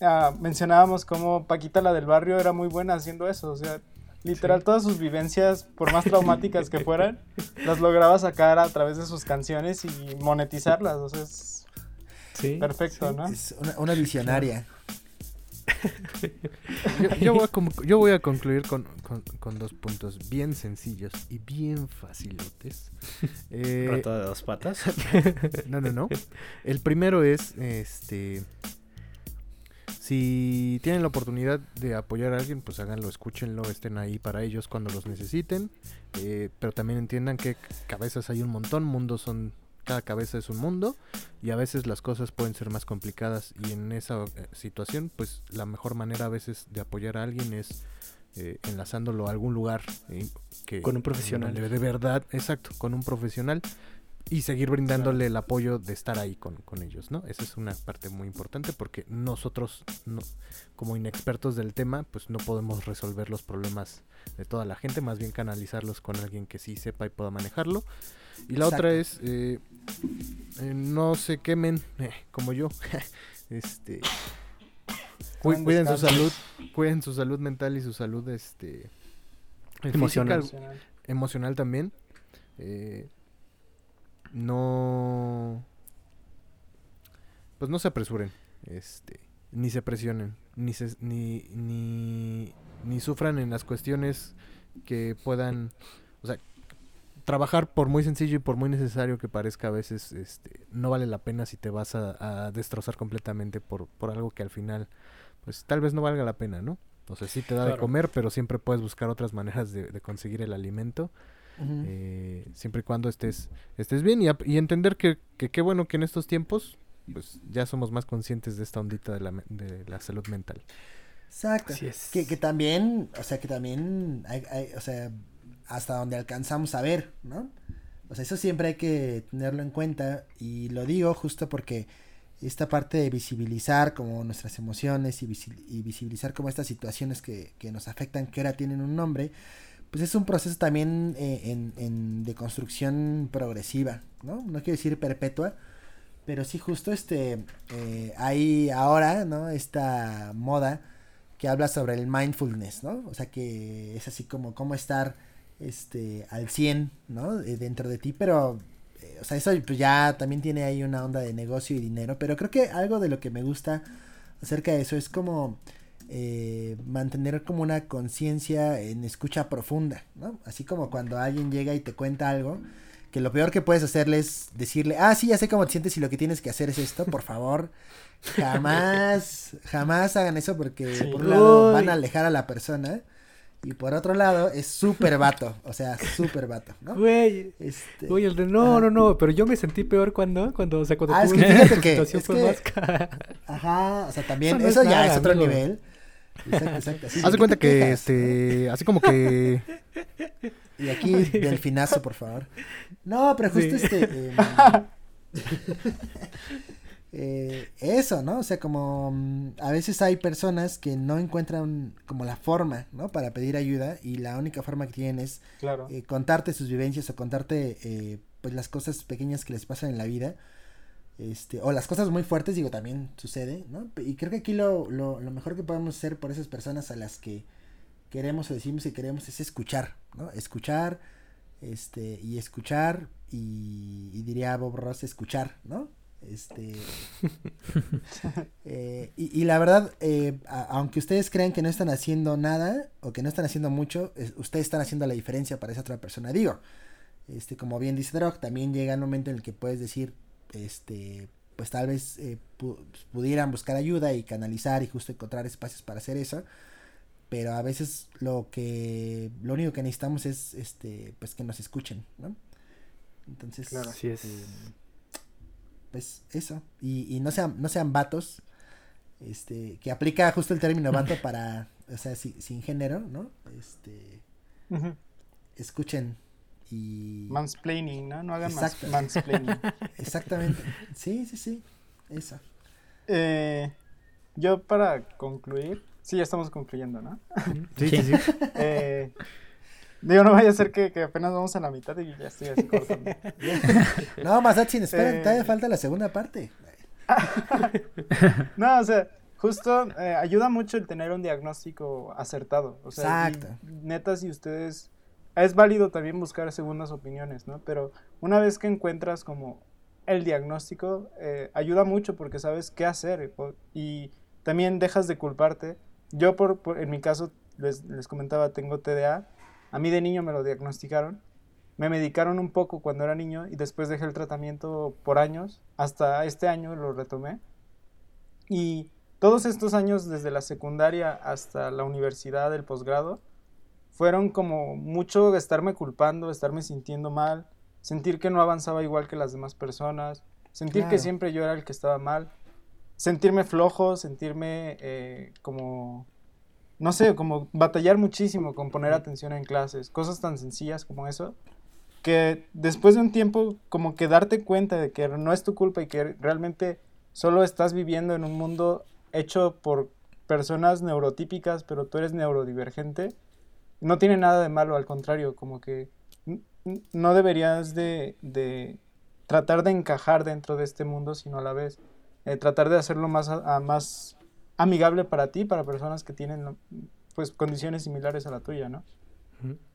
ah, mencionábamos cómo Paquita la del barrio era muy buena haciendo eso, o sea, literal Sí. todas sus vivencias, por más traumáticas que fueran, las lograba sacar a través de sus canciones y monetizarlas, o sea, es Sí. perfecto, sí. ¿no? Es una, una visionaria. Yo, yo voy, a yo voy a concluir con, con- con dos puntos bien sencillos y bien facilotes. Eh, Rata de dos patas. no, no, no. El primero es, este... Si tienen la oportunidad de apoyar a alguien, pues háganlo, escúchenlo, estén ahí para ellos cuando los necesiten. eh, pero también entiendan que cabezas hay un montón, mundos son... Cada cabeza es un mundo y a veces las cosas pueden ser más complicadas y en esa eh, situación, pues la mejor manera a veces de apoyar a alguien es eh, enlazándolo a algún lugar eh, que Con un profesional. de verdad, exacto, con un profesional y seguir brindándole el apoyo de estar ahí con, con ellos, ¿no? Esa es una parte muy importante porque nosotros, no, como inexpertos del tema, pues no podemos resolver los problemas de toda la gente, más bien canalizarlos con alguien que sí sepa y pueda manejarlo. Y la otra es, eh, eh, no se quemen eh, como yo, este, cuiden su salud, cuiden su salud mental y su salud, este, física, Emocional. emocional también. eh, no. Pues no se apresuren. Este. Ni se presionen. Ni se, ni, ni, ni sufran en las cuestiones que puedan. O sea. Trabajar por muy sencillo y por muy necesario que parezca a veces, este, no vale la pena si te vas a, a destrozar completamente por, por algo que al final, pues tal vez no valga la pena, ¿no? O sea, sí te da de comer, pero siempre puedes buscar otras maneras de, de conseguir el alimento, eh, siempre y cuando estés, estés bien y, entender que que qué bueno que en estos tiempos, pues ya somos más conscientes de esta ondita de la, de la salud mental. Exacto. Así es. Que, que también, o sea, que también, hay, hay- o sea, hasta donde alcanzamos a ver, ¿no? O sea, eso siempre hay que tenerlo en cuenta y lo digo justo porque esta parte de visibilizar como nuestras emociones y, y visibilizar como estas situaciones que, que nos afectan, que ahora tienen un nombre, pues es un proceso también eh, en, en- de construcción progresiva, ¿no? No quiero decir perpetua, pero sí justo este, eh, hay ahora, ¿no? Esta moda que habla sobre el mindfulness, ¿no? O sea, que es así como cómo estar este al 100, ¿no? Dentro de ti, pero eh, o sea, eso pues ya también tiene ahí una onda de negocio y dinero, pero creo que algo de lo que me gusta acerca de eso es como eh, mantener como una conciencia en escucha profunda, ¿no? Así como cuando alguien llega y te cuenta algo, que lo peor que puedes hacerle es decirle, ah, sí, ya sé cómo te sientes y lo que tienes que hacer es esto, por favor. Jamás, jamás hagan eso porque Sí. por un lado van a alejar a la persona y por otro lado es súper vato, o sea, súper vato, ¿no? Güey, Este, güey, el de no, no, no, pero yo me sentí peor cuando, cuando, o sea, cuando Ah, es tú que fíjate que- situación es fue que- más ca- Ajá, o sea, también, Eso no es eso ya nada, es otro amigo. nivel. Exacto, exacto. así, Haz ¿de cuenta que, quejas? este, así como que, Y aquí, delfinazo, por favor. No, pero justo Sí. este. em, eh, eso, ¿no? O sea, como mm, a veces hay personas que no encuentran como la forma, ¿no? Para pedir ayuda y la única forma que tienen es Claro. eh, contarte sus vivencias o contarte eh, pues las cosas pequeñas que les pasan en la vida. Este, o las cosas muy fuertes, digo, también sucede, ¿no? Y creo que aquí lo, lo, lo mejor que podemos hacer por esas personas a las que queremos o decimos que queremos es escuchar, ¿no? Escuchar, este, y escuchar, y, y diría Bob Ross, escuchar, ¿no? Este, eh, y, y la verdad, eh, a- aunque ustedes crean que no están haciendo nada o que no están haciendo mucho, es- ustedes están haciendo la diferencia para esa otra persona. Digo, este, como bien dice Drog, también llega el momento en el que puedes decir, este, pues tal vez eh, pu- pudieran buscar ayuda y canalizar y justo encontrar espacios para hacer eso. Pero a veces lo que, lo único que necesitamos es, este, pues que nos escuchen, ¿no? Entonces, Claro. Así es. Pues eso. Y, y no sean, no sean vatos. Este, que aplica justo el término vato para, o sea, si- sin género, ¿no? Este, escuchen y... Mansplaining, ¿no? No hagan más Exacto. mansplaining. Exactamente. Sí, sí, sí. Eso. Eh, yo para concluir, sí, ya estamos concluyendo, ¿no? Sí, Sí. sí, sí. Eh, digo, no vaya a ser que, que apenas vamos a la mitad y ya estoy así cortando. No, Masachin, esperen, Eh. todavía falta la segunda parte. No, o sea, justo eh, ayuda mucho el tener un diagnóstico acertado. O sea, y Exacto. neta, si ustedes... Es válido también buscar segundas opiniones, ¿no? Pero una vez que encuentras como el diagnóstico, eh, ayuda mucho porque sabes qué hacer y también dejas de culparte. Yo, por, por- en mi caso, les, les comentaba, tengo TDA. A mí de niño me lo diagnosticaron. Me medicaron un poco cuando era niño y después dejé el tratamiento por años. Hasta este año lo retomé. Y todos estos años, desde la secundaria hasta la universidad, el posgrado, fueron como mucho de estarme culpando, estarme sintiendo mal, sentir que no avanzaba igual que las demás personas, sentir que siempre yo era el que estaba mal, sentirme flojo, sentirme eh, como, no sé, como batallar muchísimo con poner atención en clases, cosas tan sencillas como eso, que después de un tiempo como que darte cuenta de que no es tu culpa y que realmente solo estás viviendo en un mundo hecho por personas neurotípicas, pero tú eres neurodivergente, no tiene nada de malo, al contrario, como que no deberías de, de tratar de encajar dentro de este mundo, sino a la vez eh, tratar de hacerlo más, a- más amigable para ti, para personas que tienen pues condiciones similares a la tuya, ¿no?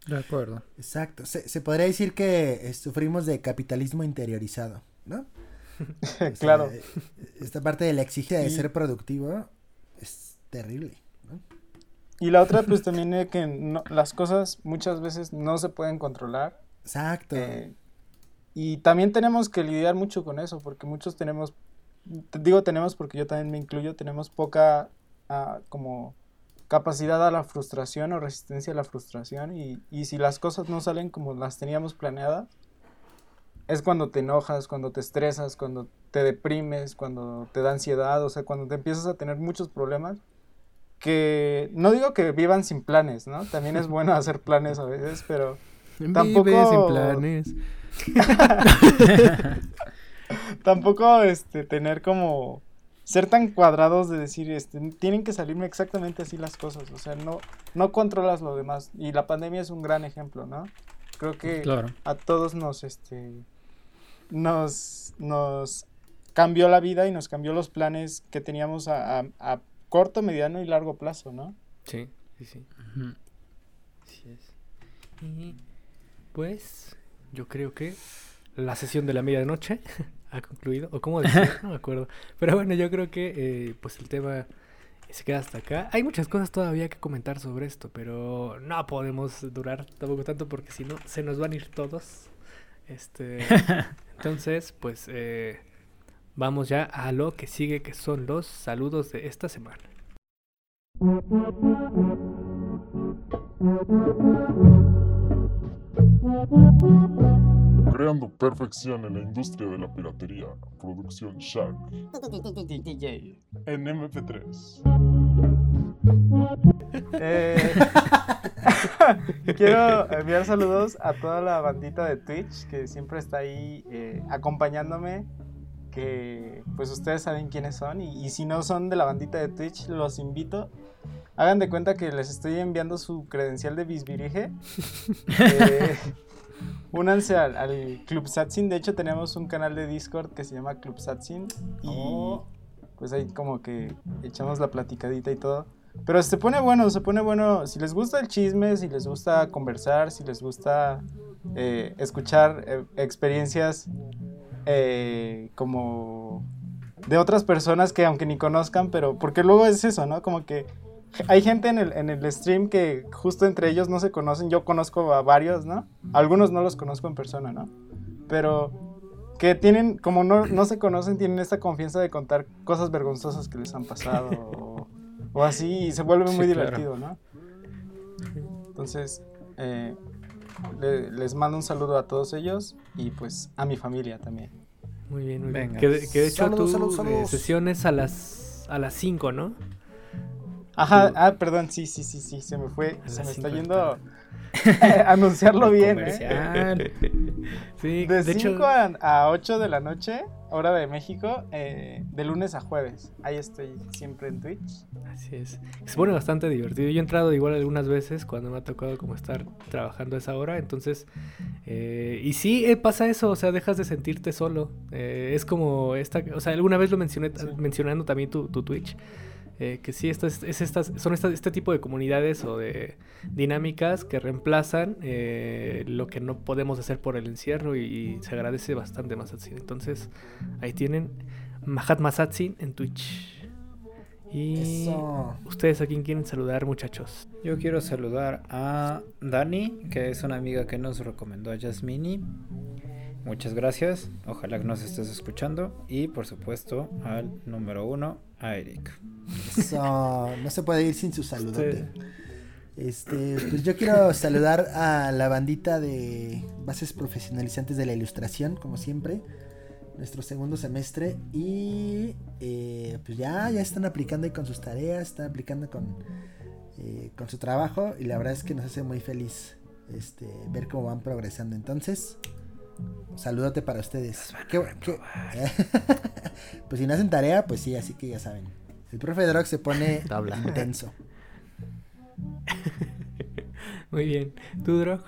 De acuerdo. Exacto. Se, se podría decir que eh, sufrimos de capitalismo interiorizado, ¿no? O sea, claro. eh, Esta parte de la exigencia de Y- ser productivo es terrible, ¿no? Y la otra, pues también es que no- las cosas muchas veces no se pueden controlar. Exacto. eh, y también tenemos que lidiar mucho con eso, porque muchos tenemos, te digo tenemos porque yo también me incluyo, tenemos poca ah, como capacidad a la frustración o resistencia a la frustración. Y, y si las cosas no salen como las teníamos planeadas, es cuando te enojas, cuando te estresas, cuando te deprimes, cuando te da ansiedad, o sea, cuando te empiezas a tener muchos problemas que no digo que vivan sin planes, ¿no? También es bueno hacer planes a veces, pero Tampoco- Vive sin planes. tampoco este tener como ser tan cuadrados de decir este tienen que salirme exactamente así las cosas, o sea, no no controlas lo demás y la pandemia es un gran ejemplo, ¿no? Creo que Claro. a todos nos este nos nos cambió la vida y nos cambió los planes que teníamos a, a- a corto, mediano y largo plazo, ¿no? Sí, sí, sí. Así es. Y pues yo creo que la sesión de la medianoche ha concluido. O cómo decir, no me acuerdo. Pero bueno, yo creo que eh, pues el tema se queda hasta acá. Hay muchas cosas todavía que comentar sobre esto, pero no podemos durar tampoco tanto porque si no se nos van a ir todos. Este, entonces, pues eh, vamos ya a lo que sigue, que son los saludos de esta semana. Creando perfección en la industria de la piratería. Producción Shark. En MP3. Eh, quiero enviar saludos a toda la bandita de Twitch que siempre está ahí eh, acompañándome. Que pues ustedes saben quiénes son. Y, y si no son de la bandita de Twitch, los invito. Hagan de cuenta que les estoy enviando su credencial de bisbirige. Eh, únanse al, al Club Satsin. De hecho, tenemos un canal de Discord que se llama Club Satsin. Y Oh. pues ahí como que echamos la platicadita y todo. Pero se pone bueno, se pone bueno. Si les gusta el chisme, si les gusta conversar, si les gusta eh, escuchar eh, experiencias eh, como de otras personas que aunque ni conozcan, pero porque luego es eso, ¿no? Como que hay gente en el, en el stream que justo entre ellos no se conocen. Yo conozco a varios, ¿no? Algunos no los conozco en persona, ¿no? Pero que tienen, como no, no se conocen, tienen esta confianza de contar cosas vergonzosas que les han pasado o, o así y se vuelve Sí, muy claro. divertido, ¿no? Entonces, eh, le- les mando un saludo a todos ellos y pues a mi familia también. Muy bien, muy Venga. bien. Que, de- que de hecho Saludos, tu saludos, saludos. sesión es a las a las 5, ¿no? Ajá, ah, perdón, sí, sí, sí, sí, se me fue, A se me está yendo anunciarlo bien, ¿eh? Sí, De de 5 hecho, a, a 8 de la noche, hora de México, eh, de lunes a jueves. Ahí estoy siempre en Twitch. así es. Se pone bastante divertido. Yo he entrado igual algunas veces cuando me ha tocado como estar trabajando a esa hora, entonces eh, y sí eh, pasa eso, o sea, dejas de sentirte solo. Eh, es como esta, o sea, alguna vez lo mencioné Sí. mencionando también tu, tu Twitch. Eh, que sí, estas, es estas, son estas, este tipo de comunidades o de dinámicas que reemplazan eh, lo que no podemos hacer por el encierro y, y se agradece bastante Masatsin. Entonces, ahí tienen Mahat Masatsin en Twitch. Y Eso. ustedes a quién quieren saludar, muchachos. Yo quiero saludar a Dani, que es una amiga que nos recomendó a Yasmini. Muchas gracias. Ojalá que nos estés escuchando. Y por supuesto al número uno, a Eric. Eso, no se puede ir sin su saludote. Usted- Este, pues yo quiero saludar a la bandita de bases profesionalizantes de la ilustración, como siempre, nuestro segundo semestre y eh, pues ya, ya están aplicando ahí con sus tareas, están aplicando con, eh, con su trabajo y la verdad es que nos hace muy feliz este, ver cómo van progresando. Entonces, saludote para ustedes. Qué- qué- pues si no hacen tarea, pues sí, así que ya saben. El profe Drog se pone Tabla. intenso. Muy bien. ¿Tú, Drog?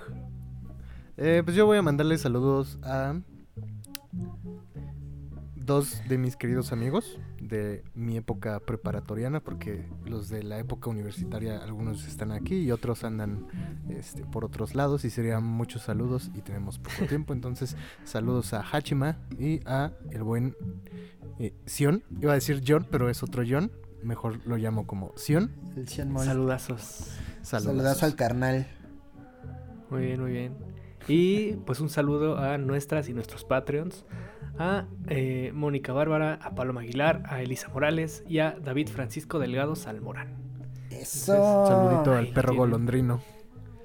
Eh, pues yo voy a mandarle saludos a dos de mis queridos amigos de mi época preparatoriana, porque los de la época universitaria, algunos están aquí y otros andan este, por otros lados y serían muchos saludos y tenemos poco tiempo. Entonces, saludos a Hachima y a el buen eh, Sion. Iba a decir John, pero es otro John. Mejor lo llamo como Sion. El Sion Moy. Saludazos. Saludos. Saludazo al carnal. Muy bien, muy bien. Y pues un saludo a nuestras y nuestros Patreons. A eh, Mónica Bárbara, a Paloma Aguilar, a Elisa Morales y a David Francisco Delgado Salmorán. Eso. Saludito Ahí al perro golondrino.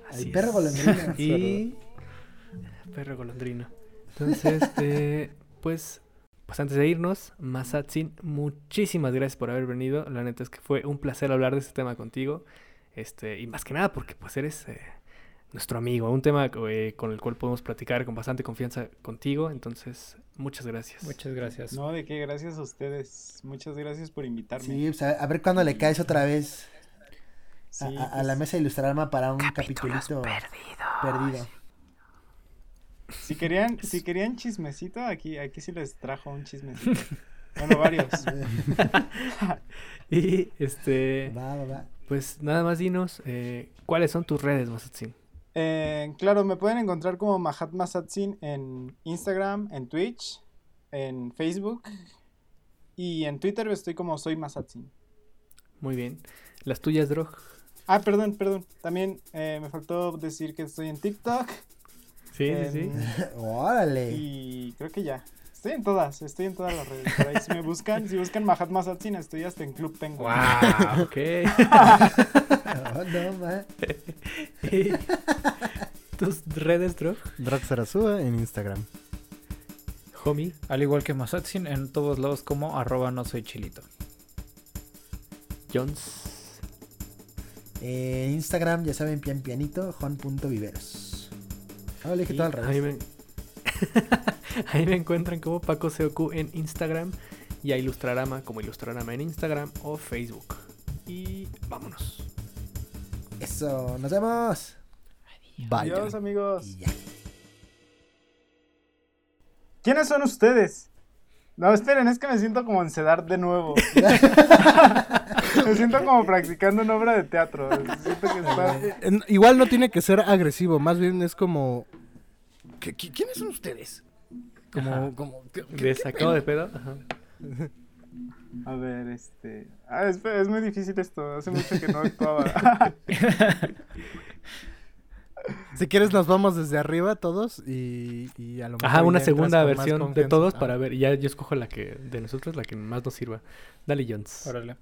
Al Así perro golondrino. Y. Perro golondrino. Entonces, eh, pues. Pues antes de irnos, Masatsin, muchísimas gracias por haber venido. La neta es que fue un placer hablar de este tema contigo. Este, y más que nada porque pues eres eh, nuestro amigo, un tema eh, con el cual podemos platicar con bastante confianza contigo. Entonces, muchas gracias. Muchas gracias. No, de qué, gracias a ustedes. Muchas gracias por invitarme. Sí, pues a, a ver cuándo le caes otra vez a, Sí, a- a pues, la mesa ilustrarma para un capitulito perdido. Si querían, si querían chismecito, aquí, aquí sí les trajo un chismecito. Bueno, varios. Y este, Va, va, va. pues nada más dinos, eh, ¿cuáles son tus redes, Masatsin? Eh, claro, me pueden encontrar como Mahatma Satsin en Instagram, en Twitch, en Facebook y en Twitter estoy como soy Masatsin. Muy bien. ¿Las tuyas, Drog? Ah, perdón, perdón. También eh, me faltó decir que estoy en TikTok Sí, en- sí, sí. Órale. y creo que ya. Estoy en todas, estoy en todas las redes. Por ahí si me buscan, si buscan Mahatma Satsin, estoy hasta en Club Penguin. Wow, ok. Oh, no, ma. ¿Tus redes, Drog? Drag Sarasúa en Instagram. Homie. Al igual que Masatsin, en todos lados como arroba no soy chilito. Jones. Eh, Instagram, ya saben, pian pianito, jon.viveros. Ahora le dije todo al ahí revés. me... ahí me encuentran como Paco COQ en Instagram y a Ilustrarama como Ilustrarama en Instagram o Facebook. Y vámonos. Eso, nos vemos. Adiós, amigos. Y ya. ¿Quiénes son ustedes? No, esperen, es que me siento como en Cedar de nuevo. me siento como practicando una obra de teatro. Siento que está... Eh, eh, igual no tiene que ser agresivo, más bien es como... ¿Qué- qué- ¿Quiénes son ustedes? Como... Como ¿qué- qué- ¿De sacado de pedo? Ajá. A ver, este... Ah, es, es muy difícil esto. Hace mucho que no actuaba. Si quieres nos vamos desde arriba todos y, y a lo mejor Ajá, una segunda versión de todos Ah. para ver. Y ya yo escojo la que de nosotros, la que más nos sirva. Dale, Jones. Órale.